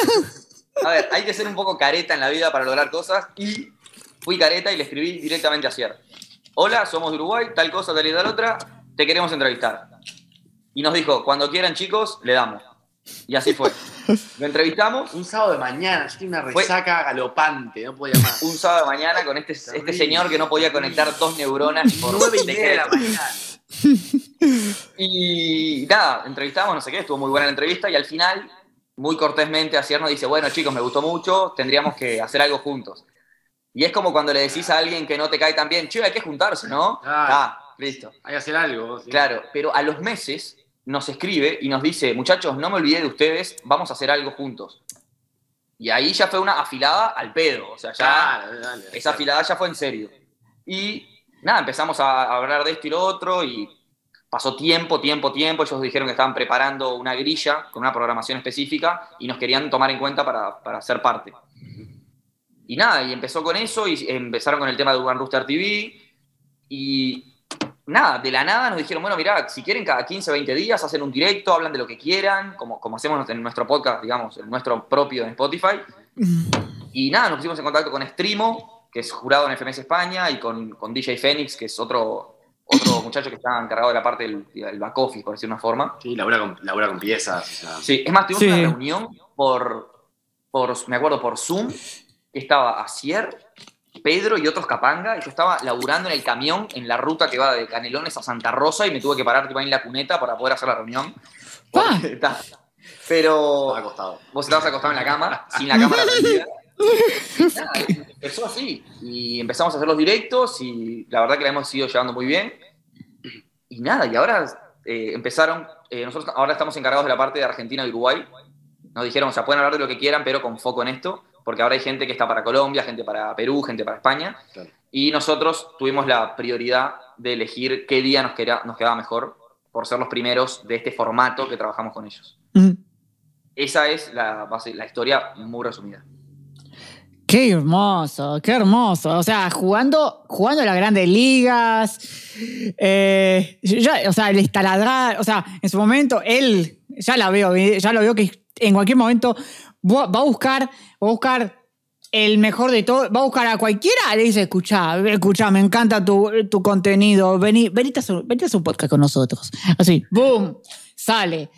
A ver, hay que ser un poco careta en la vida para lograr cosas y fui careta y le escribí directamente a Cier. Hola, somos de Uruguay, tal cosa, tal y tal otra, te queremos entrevistar. Y nos dijo, cuando quieran chicos, le damos. Y así fue. Lo entrevistamos Un sábado de mañana, yo tenía una Fue- resaca galopante, no podía más. un sábado de mañana con este, este señor que no podía conectar dos neuronas por Nueve y media de la mañana. Y nada, entrevistamos, no sé qué, estuvo muy buena la entrevista y al final, muy cortésmente, Acier nos dice, bueno chicos, me gustó mucho, tendríamos que hacer algo juntos. Y es como cuando le decís a alguien que no te cae tan bien, che, hay que juntarse, ¿no? Claro. Ah, listo. Hay que hacer algo. sí. Claro, pero a los meses nos escribe y nos dice, muchachos, no me olvidé de ustedes, vamos a hacer algo juntos. Y ahí ya fue una afilada al pedo, o sea, ya Claro, dale. esa afilada ya fue en serio. Y nada, empezamos a hablar de esto y lo otro y pasó tiempo, tiempo, tiempo. Ellos dijeron que estaban preparando una grilla con una programación específica y nos querían tomar en cuenta para, para ser parte. Y nada, y empezó con eso y empezaron con el tema de Urban Rooster TV y nada, de la nada nos dijeron, bueno, mirá, si quieren cada 15, 20 días hacen un directo, hablan de lo que quieran, como, como hacemos en nuestro podcast, digamos, el nuestro propio en Spotify. Y nada, nos pusimos en contacto con Streamo, que es jurado en FMS España, y con, con DJ Fénix, que es otro, otro muchacho que está encargado de la parte del, del back office, por decir una forma. Sí, labura con, labura con piezas. o sea. Sí, es más, tuvimos Sí. una reunión por, por, me acuerdo, por Zoom, que estaba Asier, Pedro y otros Capanga, y yo estaba laburando en el camión en la ruta que va de Canelones a Santa Rosa, y me tuve que parar tipo, ahí en la cuneta para poder hacer la reunión. Ah. Porque, ta, pero acostado. vos estabas acostado en la cama, sin la cámara prendida. Nada, empezó así. Y empezamos a hacer los directos y la verdad que la hemos ido llevando muy bien. Y nada, y ahora eh, empezaron, eh, nosotros ahora estamos encargados de la parte de Argentina y Uruguay. Nos dijeron, o sea, pueden hablar de lo que quieran, pero con foco en esto, porque ahora hay gente que está para Colombia, gente para Perú, gente para España. Claro. Y nosotros tuvimos la prioridad de elegir qué día nos, queda- nos quedaba mejor por ser los primeros de este formato que trabajamos con ellos. Mm. Esa es la, base- la historia muy resumida. Qué hermoso, qué hermoso. O sea, jugando, jugando en las grandes ligas. eh, ya, o sea, el estaladrar. O sea, en su momento, él, ya la veo, ya lo veo que en cualquier momento va a buscar, va a buscar el mejor de todo. Va a buscar a cualquiera, le dice, escucha, escucha, me encanta tu, tu contenido. Vení, venite a, su, venite a su podcast con nosotros. Así, boom, sale.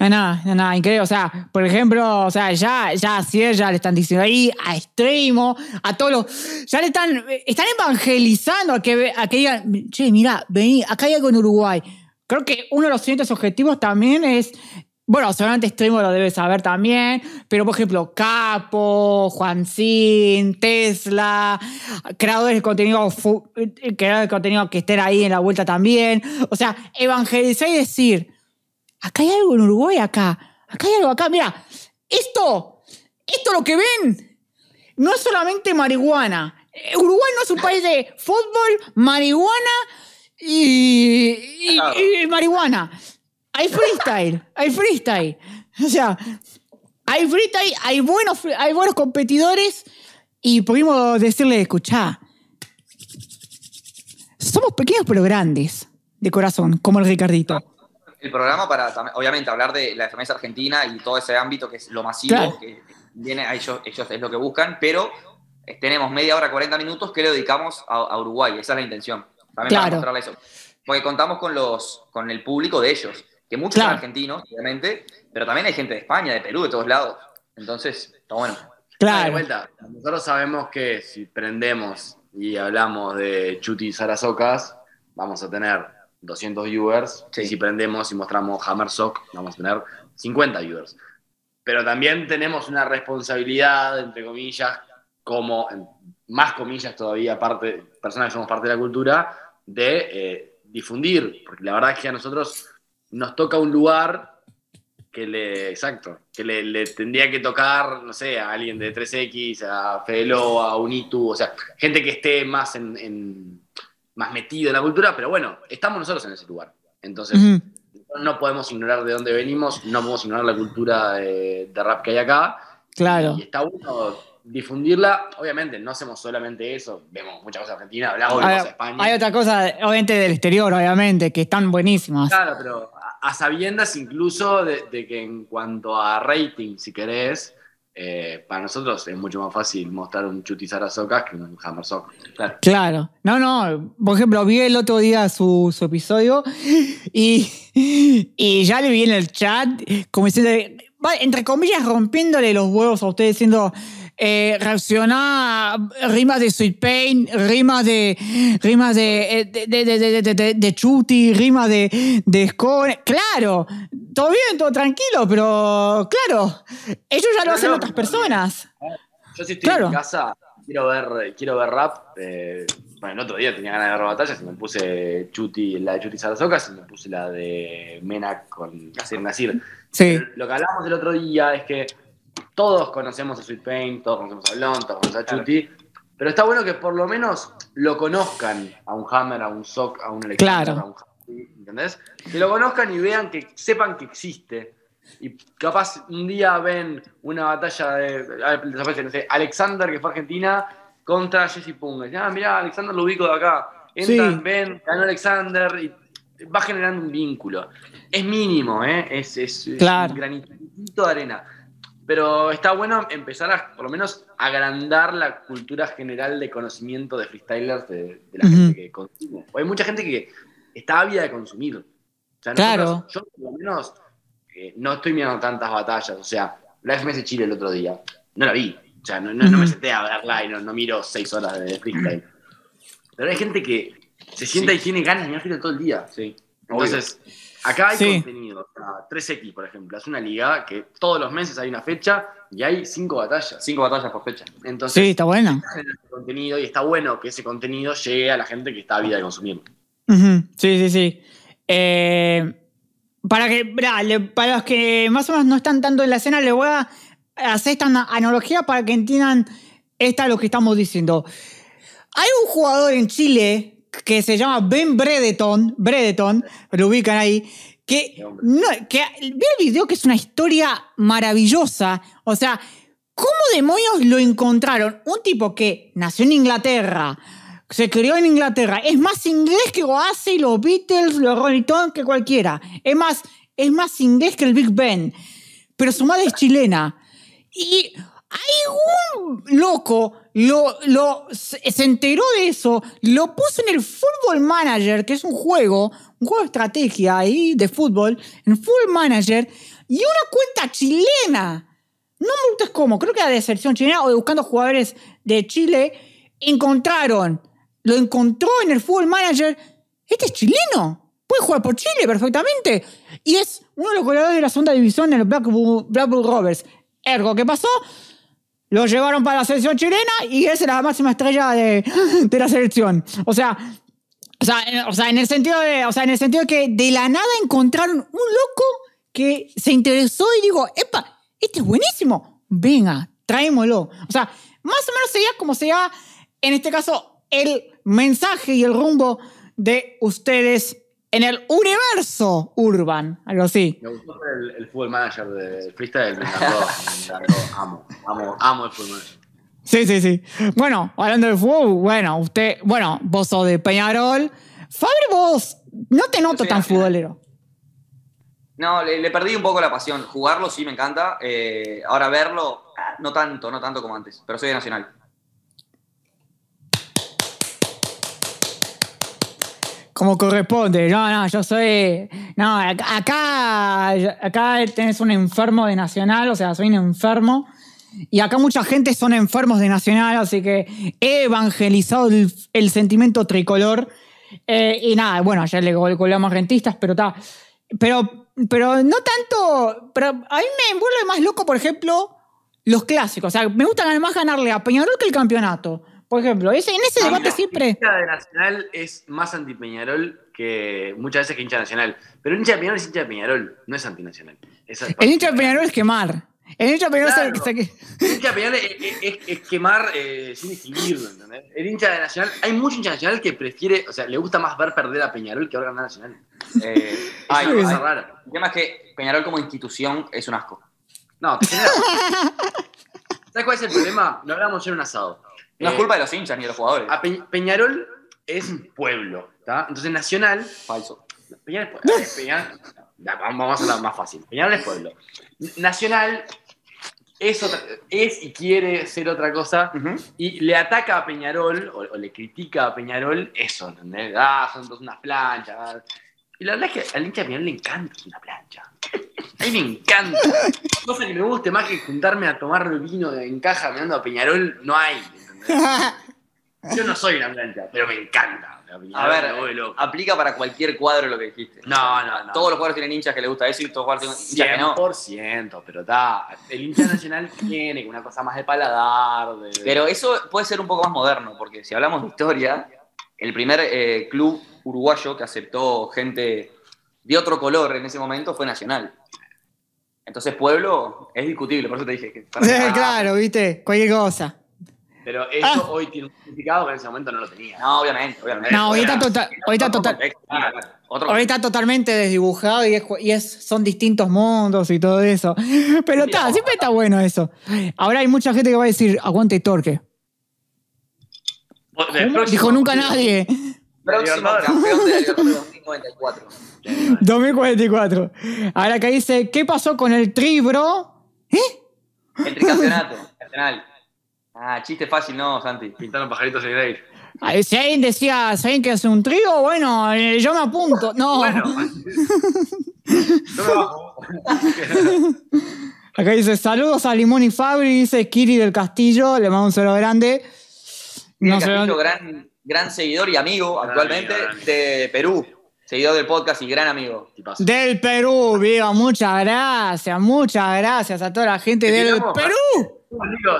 No, no, no, increíble. O sea, por ejemplo, o sea, ya, ya, ya le están diciendo ahí a Extremo, a todos los. Ya le están, están evangelizando a que, a que digan, che, mira, vení, acá hay algo en Uruguay. Creo que uno de los siguientes objetivos también es. Bueno, seguramente Extremo lo debe saber también, pero por ejemplo, Capo, Juancín, Tesla, creadores de contenido, eh, creadores de contenido que estén ahí en la vuelta también. O sea, evangelizar y decir, acá hay algo en Uruguay, acá, acá hay algo acá, mira, esto, esto lo que ven, no es solamente marihuana. Eh, Uruguay no es un país de fútbol, marihuana y, y- y marihuana. Hay freestyle, hay freestyle. O sea, hay freestyle, hay buenos, hay buenos competidores y pudimos decirle, escuchá, somos pequeños pero grandes, de corazón, como el Ricardito. El programa para, obviamente, hablar de la FMS Argentina y todo ese ámbito que es lo masivo, Claro. que viene a ellos, ellos es lo que buscan, pero eh, tenemos media hora, 40 minutos que le dedicamos a, a Uruguay, esa es la intención. También Claro. para mostrarle eso. Porque contamos con, los, con el público de ellos, que muchos Claro. son argentinos, obviamente, pero también hay gente de España, de Perú, de todos lados. Entonces, está bueno. Ah, De Claro. vuelta, nosotros sabemos que si prendemos y hablamos de Chuti y Sarasocas, vamos a tener 200 viewers. Sí. Y si prendemos y mostramos Hammer Sock, vamos a tener 50 viewers. Pero también tenemos una responsabilidad, entre comillas, como, más comillas todavía, aparte, personas que somos parte de la cultura, de eh, difundir. Porque la verdad es que a nosotros nos toca un lugar que le, exacto, que le, le tendría que tocar, no sé, a alguien de 3X, a Fedelo, a Unitu, o sea, gente que esté más en, en- más metido en la cultura, pero bueno, estamos nosotros en ese lugar. Entonces, no podemos ignorar de dónde venimos, no podemos ignorar la cultura de, de rap que hay acá. Claro. Y está bueno difundirla. Obviamente, no hacemos solamente eso, vemos muchas cosas argentinas, hablamos de cosas de España. hay otra cosa, obviamente del exterior, obviamente, que están buenísimas. Claro, pero a, sabiendas incluso de, que en cuanto a rating, si querés, eh, para nosotros es mucho más fácil mostrar un Chuti Sarasocas que un Hammer Sock. Claro. Claro. No, no. Por ejemplo, vi el otro día su, episodio y, y ya le vi en el chat como diciendo, entre comillas, rompiéndole los huevos a ustedes diciendo. Eh, reacciona rimas de Sweet Pain, rimas de rimas de, eh, de, de, de, de, de- Chuti, rimas de, de Scone. Claro, todo bien, todo tranquilo, pero claro, ellos ya lo hacen no, otras personas. Yo si estoy Claro. en casa, quiero ver, quiero ver rap. eh, bueno, el otro día tenía ganas de ver batallas y me puse Chuti, la de Chuti Sarasocas y me puse la de Mena con Nasir Nasir. Sí, Lo que hablamos el otro día es que todos conocemos a Sweet Pain, todos conocemos a Blon, todos conocemos a Claro. Chuti, pero está bueno que por lo menos lo conozcan a un Hammer, a un Sock, a un Alexander, Claro. a un Hammer, ¿entendés? Que lo conozcan y vean que sepan que existe. Y capaz un día ven una batalla de, a aparece, no sé, Alexander, que fue Argentina, contra Jesse Pung. Dicen, ah, mirá, Alexander lo ubico de acá. Entran, Sí. ven, ganó Alexander y va generando un vínculo. Es mínimo, ¿eh? Es, es, es Claro. un granito de arena. Pero está bueno empezar a, por lo menos, agrandar la cultura general de conocimiento de freestylers de, de la gente que consume. Porque hay mucha gente que está ávida de consumir. O sea, Claro. nosotros- yo por lo menos eh, no estoy mirando tantas batallas. O sea, la FMS Chile el otro día, no la vi. O sea, no, no- no me senté a verla y no, no miro seis horas de freestyle. Pero hay gente que se sienta Sí. y tiene ganas de mirar freestyle todo el día. Sí. Entonces, acá hay Sí. contenido. O sea, 3X, por ejemplo, es una liga que todos los meses hay una fecha y hay cinco batallas. Cinco batallas por fecha. Entonces, sí, está ese contenido y está bueno que ese contenido llegue a la gente que está ávida de consumirlo. Sí, sí, sí. Eh, para, que, para los que más o menos no están tanto en la escena, les voy a hacer esta ana- analogía para que entiendan esta lo que estamos diciendo. Hay un jugador en Chile que se llama Ben Bredeton, Bredeton, lo ubican ahí, que, no, que vi el video que es una historia maravillosa. O sea, ¿cómo demonios lo encontraron? Un tipo que nació en Inglaterra, se crió en Inglaterra, es más inglés que Oasis, los Beatles, los Rolling Stones, que cualquiera. Es más, es más inglés que el Big Ben. Pero su madre es chilena. Y un loco, lo, lo, se se enteró de eso, lo puso en el Football Manager, que es un juego, un juego de estrategia ahí de fútbol, en Football Manager, y una cuenta chilena. No me preguntes cómo, creo que era de selección chilena o de buscando jugadores de Chile, encontraron, lo encontró en el Football Manager. Este es chileno, puede jugar por Chile perfectamente. Y es uno de los goleadores de la segunda división en el Blackpool, Blackpool Rovers. Ergo, ¿qué pasó? Lo llevaron para la selección chilena y es la máxima estrella de, de la selección. O sea, o sea, en, o sea, en el sentido de, o sea, en el sentido que de la nada encontraron un loco que se interesó y digo, epa, este es buenísimo, venga, traémoslo. O sea, más o menos sería como sería, en este caso, el mensaje y el rumbo de ustedes en el universo urban, algo así. Me gustó el, el fútbol manager del freestyle, me encantó, me encantó. Amo, amo, amo el fútbol manager. Sí, sí, sí. Bueno, hablando de fútbol, bueno, usted, bueno, vos sos de Peñarol. Fabri, vos no te noto tan futbolero. No, le, le perdí un poco la pasión. Jugarlo sí me encanta. eh, ahora verlo, no tanto, no tanto como antes. Pero soy de Nacional. Como corresponde. No, no, yo soy. No, acá, acá, tenés un enfermo de Nacional, o sea, soy un enfermo. Y acá mucha gente son enfermos de Nacional, así que he evangelizado el, el sentimiento tricolor. Eh, y nada, bueno, ayer le gol- goleamos a rentistas, pero está. Pero, pero no tanto. Pero a mí me vuelve más loco, por ejemplo, los clásicos. O sea, me gusta además ganarle a Peñarol que el campeonato. Por ejemplo, ese, en ese debate siempre. El hincha de Nacional es más anti-Peñarol que muchas veces que hincha Nacional. Pero el hincha de Peñarol es hincha de Peñarol, no es antinacional. Es El hincha de Peñarol es quemar. El hincha de Peñarol es el Claro. que se- El hincha de Peñarol es, es- es- es quemar eh, sin distinguirlo, ¿entendés? El hincha de Nacional, hay mucho hincha Nacional que prefiere, o sea, le gusta más ver perder a Peñarol que ver ganar a Nacional. Eh, Es ay, una cosa ay, rara. el tema es que Peñarol como institución es un asco. No, te genera. ¿Sabes cuál es el problema? Lo hablamos en un asado. No es Eh, culpa de los hinchas ni de los jugadores. a Pe- Peñarol es pueblo, ¿está? Entonces Nacional Falso. Peñarol es pueblo. Peñarol- vamos a hablar más fácil. Peñarol es pueblo. Nacional es, otra- es y quiere ser otra cosa y le ataca a Peñarol o, o le critica a Peñarol eso, ¿entendés? Ah, son dos unas planchas. ah. Y la verdad es que al hincha de Peñarol le encanta una plancha. A mí me encanta. Cosa que me guste más que juntarme a tomar vino en caja mirando a Peñarol, no hay. Yo no soy una plancha, pero me encanta. A ver, aplica para cualquier cuadro lo que dijiste. No, no, no. Todos los jugadores tienen hinchas que les gusta eso y todos los jugadores tienen hinchas que no. 100%, pero está. El hincha nacional tiene una cosa más de paladar. de- Pero eso puede ser un poco más moderno, porque si hablamos de historia, el primer eh, club uruguayo que aceptó gente de otro color en ese momento fue Nacional. Entonces, Pueblo es discutible, por eso te dije que. claro, viste, cualquier cosa. Pero eso Ah. hoy tiene un significado que en ese momento no lo tenía. No, obviamente, obviamente. No, hoy está, tota- hoy está Otro total- hoy está totalmente desdibujado y, es, y es- son distintos mundos y todo eso. Pero está, siempre está bueno eso. Ahora hay mucha gente que va a decir, aguante Torque. Del Dijo nunca nadie. Próximo campeón de la Libertadores 2094. 2044. Ahora que dice, ¿qué pasó con el tribro? ¿Eh? El tricampeonato nacional. Ah, chiste fácil, no, Santi. Pintaron pajaritos en el aire. Ay, Si alguien decía, ¿saben qué hace un trío? Bueno, eh, yo me apunto. No. Bueno. Acá dice, saludos a Limón y Fabri, dice Kiri del Castillo, le mando un saludo grande. No sé Castillo, dónde- gran, gran seguidor y amigo Gran actualmente amigo, gran amigo. de Perú. Seguidor del podcast y gran amigo. Del Perú, viva, muchas gracias, muchas gracias a toda la gente Te del Perú.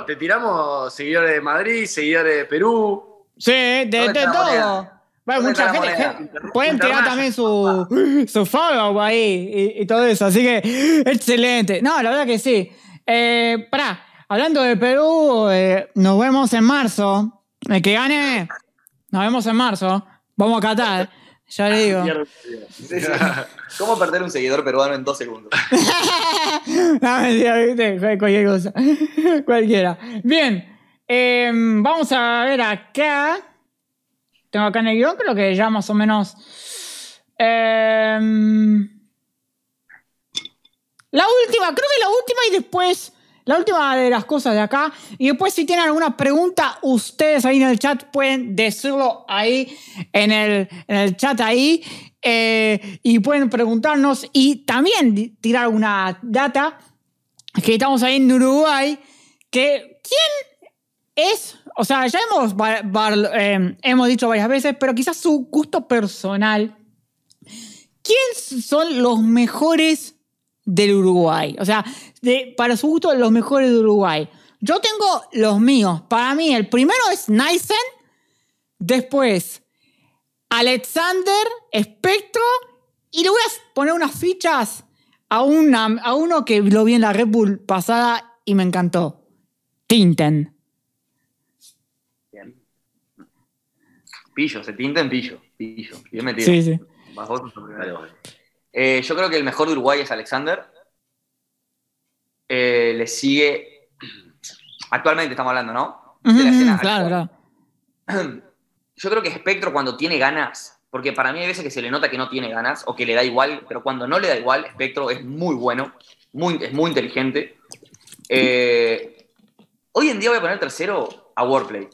Te tiramos seguidores de Madrid, seguidores de Perú. Sí, de, ¿Dónde de todo. Bueno, ¿Dónde mucha gente. Pueden tirar también su, su follow ahí y, y todo eso. Así que, excelente. No, la verdad que sí. Eh, pará, hablando de Perú, eh, nos vemos en marzo. El que gane, nos vemos en marzo. Vamos a Qatar, ya le digo. ¿Cómo perder un seguidor peruano en dos segundos? no, mentira, viste, Cual- cualquier cosa. Cualquiera. Bien, eh, vamos a ver acá. Tengo acá en el guion, creo que ya más o menos. eh, la última, creo que la última y después. La última de las cosas de acá. Y después, si tienen alguna pregunta, ustedes ahí en el chat pueden decirlo ahí en el, en el chat ahí. eh, y pueden preguntarnos y también tirar una data. Que estamos ahí en Uruguay. Que, ¿quién es? O sea, ya hemos, eh, hemos dicho varias veces, pero quizás su gusto personal. ¿Quién son los mejores del Uruguay? O sea, de- para su gusto, los mejores del Uruguay. Yo tengo los míos. Para mí, el primero es Nysen. Después, Alexander, Espectro. Y le voy a poner unas fichas a, una, a uno que lo vi en la Red Bull pasada y me encantó. Tinten. Bien. Pillo, se tinta en pillo. Pillo. Bien metido. Sí, sí. Vas vos. Eh, yo creo que el mejor de Uruguay es Alexander. Eh, le sigue. Actualmente estamos hablando, ¿no? De la escena claro, claro. Yo creo que Spectro cuando tiene ganas, porque para mí hay veces que se le nota que no tiene ganas o que le da igual, pero cuando no le da igual, Spectro es muy bueno, muy, es muy inteligente. Eh, hoy en día voy a poner tercero a Warplay,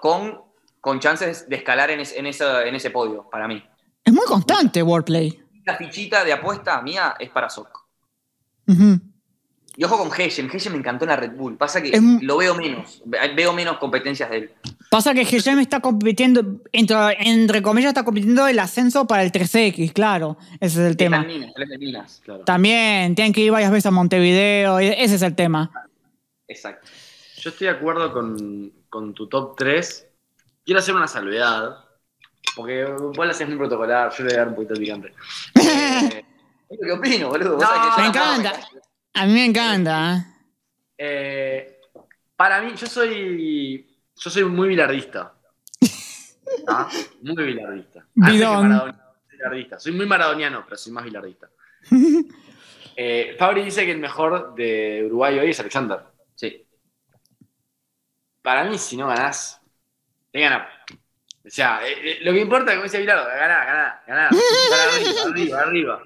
con, con chances de escalar en, es- en esa- en ese podio, para mí. Es muy constante Wordplay. La fichita de apuesta mía es para Sok. Y ojo con Heshem, Heshem me encantó en la Red Bull. Pasa que Es lo veo menos, ve- veo menos competencias de él. Pasa que GM está compitiendo, entre, entre comillas, está compitiendo el ascenso para el 3X, claro. Ese es el tema. Minas, es Minas. Claro. También tienen que ir varias veces a Montevideo, y ese es el tema. Exacto. Yo estoy de acuerdo con, con tu top 3. Quiero hacer una salvedad. Porque vos lo haces muy protocolar, yo le voy a dar un poquito de picante. Eh, Es lo que opino, boludo. No, que Me encanta. A mí me encanta. eh, para mí, yo soy. Yo soy muy bilardista. ¿Ah? Muy bilardista. Soy bilardista. Soy muy maradoniano, pero soy más bilardista. Eh, Fabri dice que el mejor de Uruguay hoy es Alexander. Sí. Para mí, si no ganás, te gana. O sea, eh, eh, lo que importa, como dice Bilardo, ganá, ganá, ganá. Para arriba, arriba, arriba.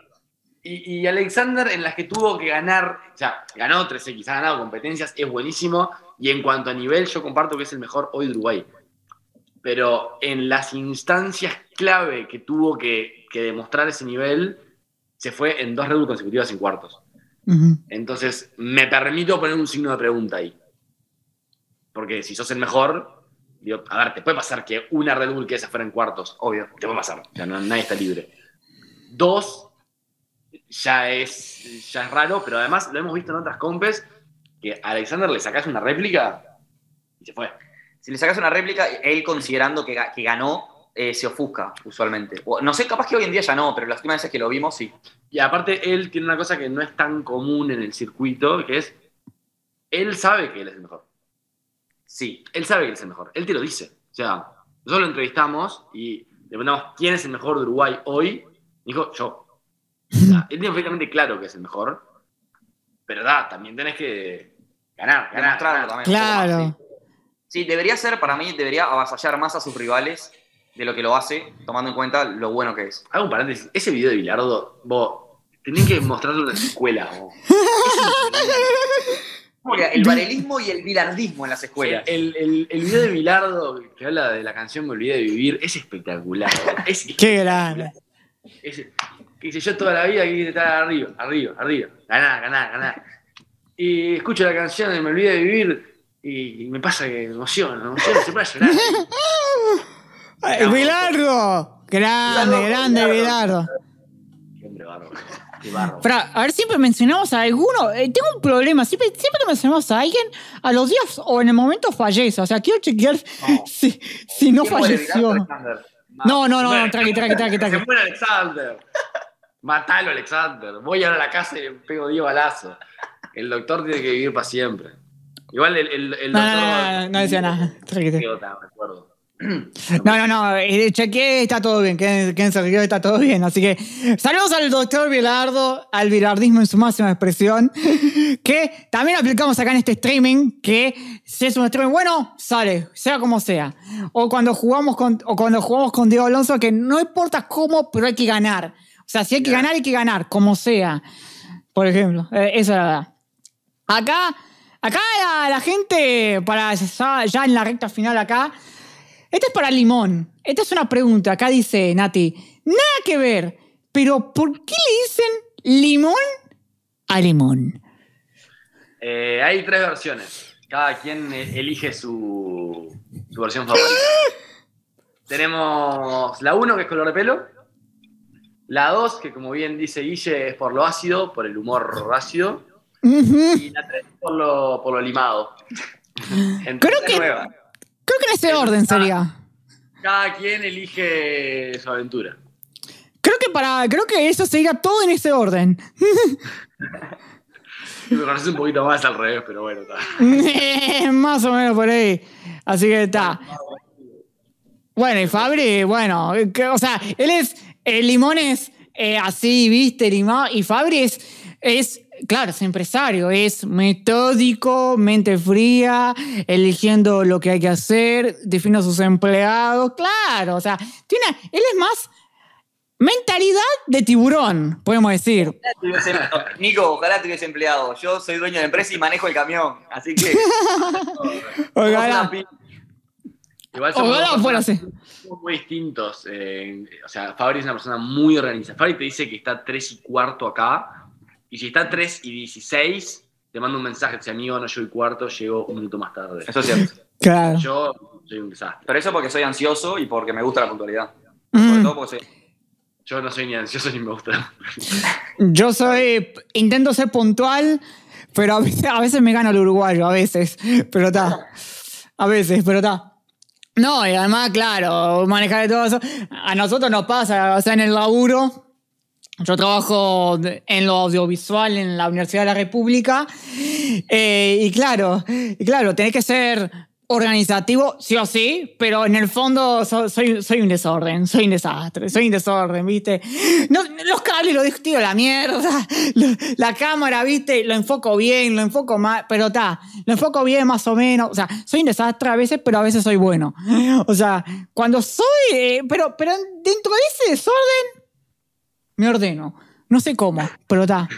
Y, y Alexander, en las que tuvo que ganar, o sea, ganó 13X, ha ganado competencias, es buenísimo. Y en cuanto a nivel, yo comparto que es el mejor hoy de Uruguay. Pero en las instancias clave que tuvo que, que demostrar ese nivel, se fue en dos Red Bull consecutivas en cuartos. Entonces, me permito poner un signo de pregunta ahí. Porque si sos el mejor, digo, a ver, te puede pasar que una Red Bull que esa fuera en cuartos, obvio, te puede pasar. Sea, no- nadie está libre. Dos, ya es, ya es raro, pero además lo hemos visto en otras compes, que a Alexander le sacás una réplica y se fue. Si le sacas una réplica, él considerando que, que ganó, eh, se ofusca usualmente. O- no sé, capaz que hoy en día ya no, pero las últimas veces que lo vimos, sí. Y aparte, él tiene una cosa que no es tan común en el circuito, que es, él sabe que él es el mejor. Sí. él sabe que él es el mejor, él te lo dice. O sea, nosotros lo entrevistamos y le preguntamos quién es el mejor de Uruguay hoy. Dijo, yo. O sea, él tiene perfectamente claro que es el mejor. Pero da, también tenés que ganar, ganar. Ganar. también. Claro. Sí, debería ser, para mí, debería avasallar más a sus rivales de lo que lo hace, tomando en cuenta lo bueno que es. Hago un paréntesis. Ese video de Bilardo, vos, tenés que mostrarlo en la escuela. vos. El varelismo y el bilardismo en las escuelas. El, el, el video de Bilardo que habla de la canción Me olvidé de vivir es espectacular. Es Qué grande. Ese, que dice yo toda la vida quise estar arriba, arriba, arriba, ganar, ganar, ganar. Y escucho la canción de Me olvidé de vivir y, y me pasa que me emociono, me emociono, se puede llorar. Bilardo. Grande, grande, Bilardo. Pero, a ver, siempre mencionamos a alguno. eh, tengo un problema. Siempre, siempre que mencionamos a alguien, a los días o en el momento fallece. O sea, quiero chequear si, si no ¿Quién muere, falleció. No, no, no, Bueno, no, tranqui, tranqui, tranqui, Se muere Alexander. Matalo, Alexander. Voy ahora a la casa y le pego 10 balazos. El doctor tiene que vivir para siempre. Igual el, el, el No, doctor. no, no, no, no decía nada. Tranqui, tranqui. Me acuerdo. No, no, no, eh, chequeé, está todo bien, quédense tranquilos, está todo bien. Así que saludos al doctor Bilardo, al bilardismo en su máxima expresión, que también aplicamos acá en este streaming, que si es un streaming bueno, sale, sea como sea. O cuando jugamos con, o cuando jugamos con Diego Alonso, que no importa cómo, pero hay que ganar. O sea, si hay que ganar, hay que ganar, como sea. Por ejemplo, eh, esa es la verdad. Acá, acá la, la gente, para ya, ya en la recta final acá, esta es para Limón. Esta es una pregunta. Acá dice Nati. Nada que ver. Pero ¿por qué le dicen limón a limón? Eh, hay tres versiones. Cada quien elige su, su versión favorita. Tenemos la 1, que es color de pelo. La 2, que como bien dice Guille, es por lo ácido, por el humor ácido. Y la 3 por lo, por lo limado. Entonces, Creo que, Nueva. Creo que en ese orden sería. cada quien elige su aventura. Creo que para. Creo que eso sería todo en ese orden. Me conoces un poquito más al revés, pero bueno, está. Más o menos por ahí. Así que está. Bueno, y Fabri, bueno, que- o sea, él es. El limón es eh, así, viste, limón. Y Fabri es, es. Claro, es empresario, es metódico, mente fría, eligiendo lo que hay que hacer, define a sus empleados, claro, o sea, tiene, él es más mentalidad de tiburón, podemos decir. Tuviese- Nico, ojalá tuviese empleado. Yo soy dueño de empresa y manejo el camión. Así que. Ojalá. Igual somos Ojalá fuera personas muy distintos. eh, o sea, Fabri es una persona muy organizada. Fabri te dice que está 3 y cuarto acá. Y si está 3 y 16, te mando un mensaje, te amigo, no llego y cuarto, llego un minuto más tarde. Eso es cierto. Claro. Yo soy un desastre. Pero eso porque soy ansioso y porque me gusta la puntualidad. Mm. Sobre todo porque soy... Yo no soy ni ansioso ni me gusta. Yo soy. Intento ser puntual, pero a veces, a veces me gana el uruguayo, a veces. Pero está. A veces, pero está. No, y además, claro, manejar todo eso. A nosotros nos pasa, o sea, en el laburo. Yo trabajo en lo audiovisual en la Universidad de la República. eh, y claro, y claro, tenés que ser organizativo, sí o sí, pero en el fondo so- soy, soy un desorden, soy un desastre, soy un desorden, ¿viste? No, los cables los a la mierda, lo- la cámara, ¿viste? Lo enfoco bien, lo enfoco mal, pero está, lo enfoco bien más o menos, o sea, soy un desastre a veces, pero a veces soy bueno. O sea, cuando soy, eh, pero, pero dentro de ese desorden, me ordeno. No sé cómo, pero está.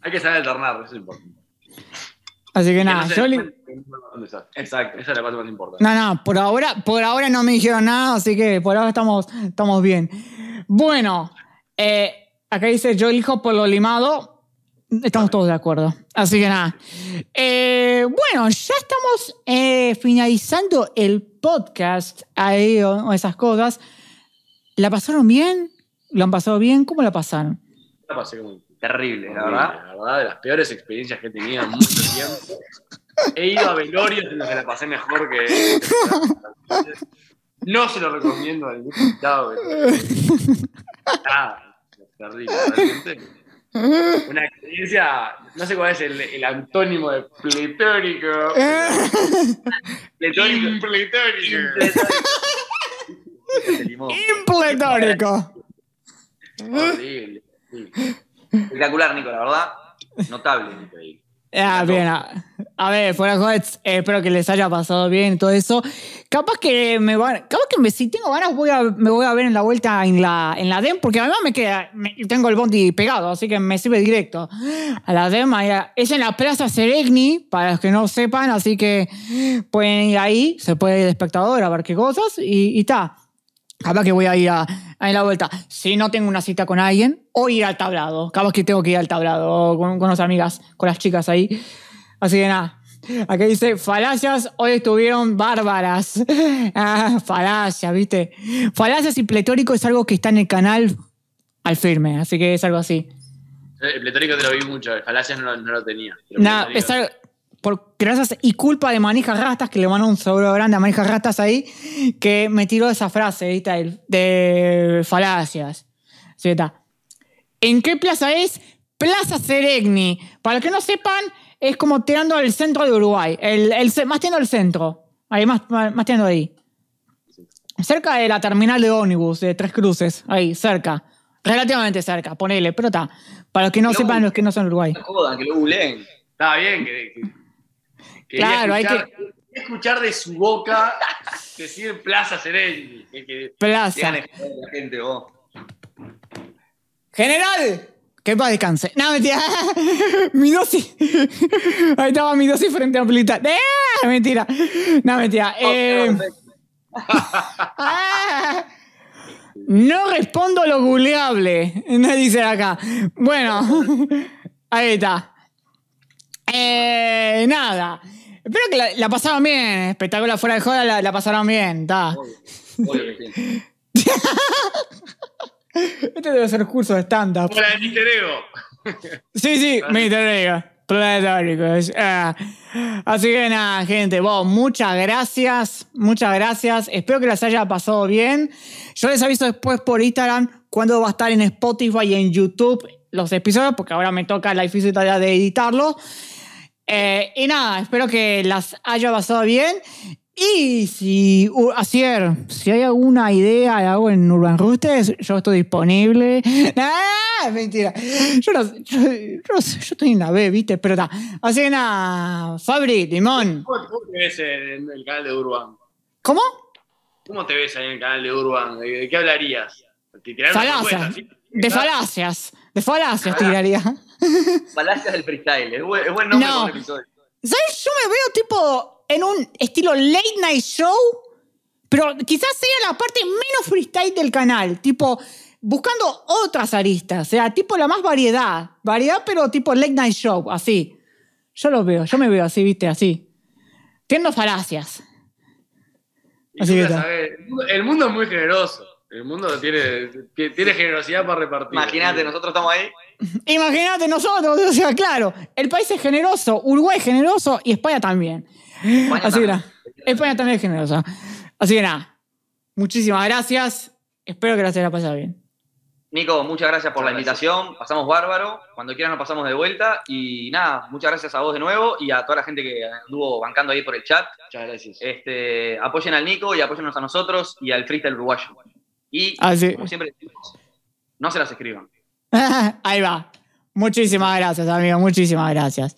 Hay que saber alternar, eso es importante. Así que Que nada, no yo le-. Exacto. Esa es la parte más importante. No, no, por ahora, por ahora no me dijeron nada, así que por ahora estamos, estamos bien. Bueno, eh, acá dice yo elijo por lo limado. Estamos todos de acuerdo. Así que nada. Eh, bueno, ya estamos eh, finalizando el podcast ahí o, o esas cosas. ¿La pasaron bien? ¿Lo han pasado bien? ¿Cómo la pasaron? La pasé como Terrible, la verdad. La verdad, de las peores experiencias que he tenido en mucho tiempo. He ido a velorios en los que la pasé mejor que. No se lo recomiendo a ningún invitado. Ah, terrible, realmente. Una experiencia, no sé cuál es el, el antónimo de pletórico. Pletórico. Pletórico. Ese limón. Impletórico. Horrible. Espectacular, Nico, la verdad. Notable. Increíble. Ah, bien. A, a ver, fuera de jodas, eh, espero que les haya pasado bien todo eso. Capaz que me van, capaz que me, si tengo ganas voy a, me voy a ver en la vuelta en la, en la DEM, porque además me queda, me- tengo el bondi pegado, así que me sirve directo. A la DEM, a- es en la Plaza Seregni, para los que no sepan, así que pueden ir ahí, se puede ir de espectador a ver qué cosas y está. Capaz que voy a ir a, a ir la vuelta. Si no tengo una cita con alguien, o ir al tablado. Capaz que tengo que ir al tablado con, con las amigas, con las chicas ahí. Así que nada. Aquí dice, falacias hoy estuvieron bárbaras. Ah, falacias, ¿viste? Falacias y pletórico es algo que está en el canal al firme, así que es algo así. El pletórico te lo vi mucho, el falacias no, lo- no lo tenía. pletórico- es algo- por gracias y culpa de Manijas Rastas, que le mandó un saludo grande a Manijas Rastas ahí, que me tiró esa frase ¿viste? de, de falacias. Sí, está. ¿En qué plaza es? Plaza Seregni. Para los que no sepan, es como tirando al centro de Uruguay. El, el más tirando al centro. Ahí, más, más, tirando ahí. Cerca de la terminal de ómnibus de Tres Cruces. Ahí, cerca. Relativamente cerca, ponele, pero está. Para los que no sepan, los que no son Uruguay. No jodan, que lo googleen. Estaba bien que. que- quería Claro, hay escuchar, quería escuchar de su boca decir Plaza. Que, que- Plaza. La gente, vos. ¡General! Que paz descanse. No, mentira. mi dosis. Ahí estaba mi dosis frente a Amplita. ¡Eh! Mentira. No, mentira. Eh, ah, no respondo lo googleable. No dice acá. Bueno, ahí está. Eh, nada. Espero que la, la pasaron bien. Espectacular fuera de joda, la, la pasaron bien. Está. Obvio, obvio que sí. Este debe ser curso de stand-up. Como la de Mr. Ego. Sí, sí, interesa. Planetáricos. Ah. Así que nada, gente, muchas gracias, muchas gracias. Espero que les haya pasado bien. Yo les aviso después por Instagram cuándo va a estar en Spotify y en YouTube los episodios, porque ahora me toca la difícil tarea de editarlo. Eh, y nada, espero que las haya pasado bien. Y si, uh, Asier, si hay alguna idea de algo en Urban Roosters, yo estoy disponible. ¡Ah! Mentira. Yo, no, yo, yo, no sé, yo estoy en la B, ¿viste? Pero está. Así que nada, Fabri, Limón. ¿Cómo, te ves en el canal de Urban? ¿Cómo? ¿Cómo te ves ahí en el canal de Urban? ¿De, qué hablarías? ¿Te sí? De falacias. De falacias tiraría. Falacias del freestyle. Es buen, es buen nombre No. para un episodio. ¿Sabes? Yo me veo tipo en un estilo late night show, pero quizás sea la parte menos freestyle del canal. Tipo, buscando otras aristas, o sea, tipo la más variedad. Variedad, pero tipo late night show, así. Yo lo veo, yo me veo así, viste, así. Tiendo falacias. Así que el mundo es muy generoso. El mundo tiene, tiene generosidad para repartir. Imagínate, nosotros estamos ahí. Imagínate nosotros, o sea, claro, el país es generoso, Uruguay es generoso y España también. España Así que también. nada, España también es generosa. Así que nada, muchísimas gracias. Espero que la se haya pasado bien. Nico, muchas gracias por la gracias. invitación. Pasamos bárbaro. Cuando quieran nos pasamos de vuelta. Y nada, muchas gracias a vos de nuevo y a toda la gente que anduvo bancando ahí por el chat. Muchas gracias. Este, apoyen al Nico y apóyennos a nosotros y al freestyle uruguayo. Y, Así. como siempre decimos, no se las escriban. Ahí va. Muchísimas gracias, amigo. Muchísimas gracias.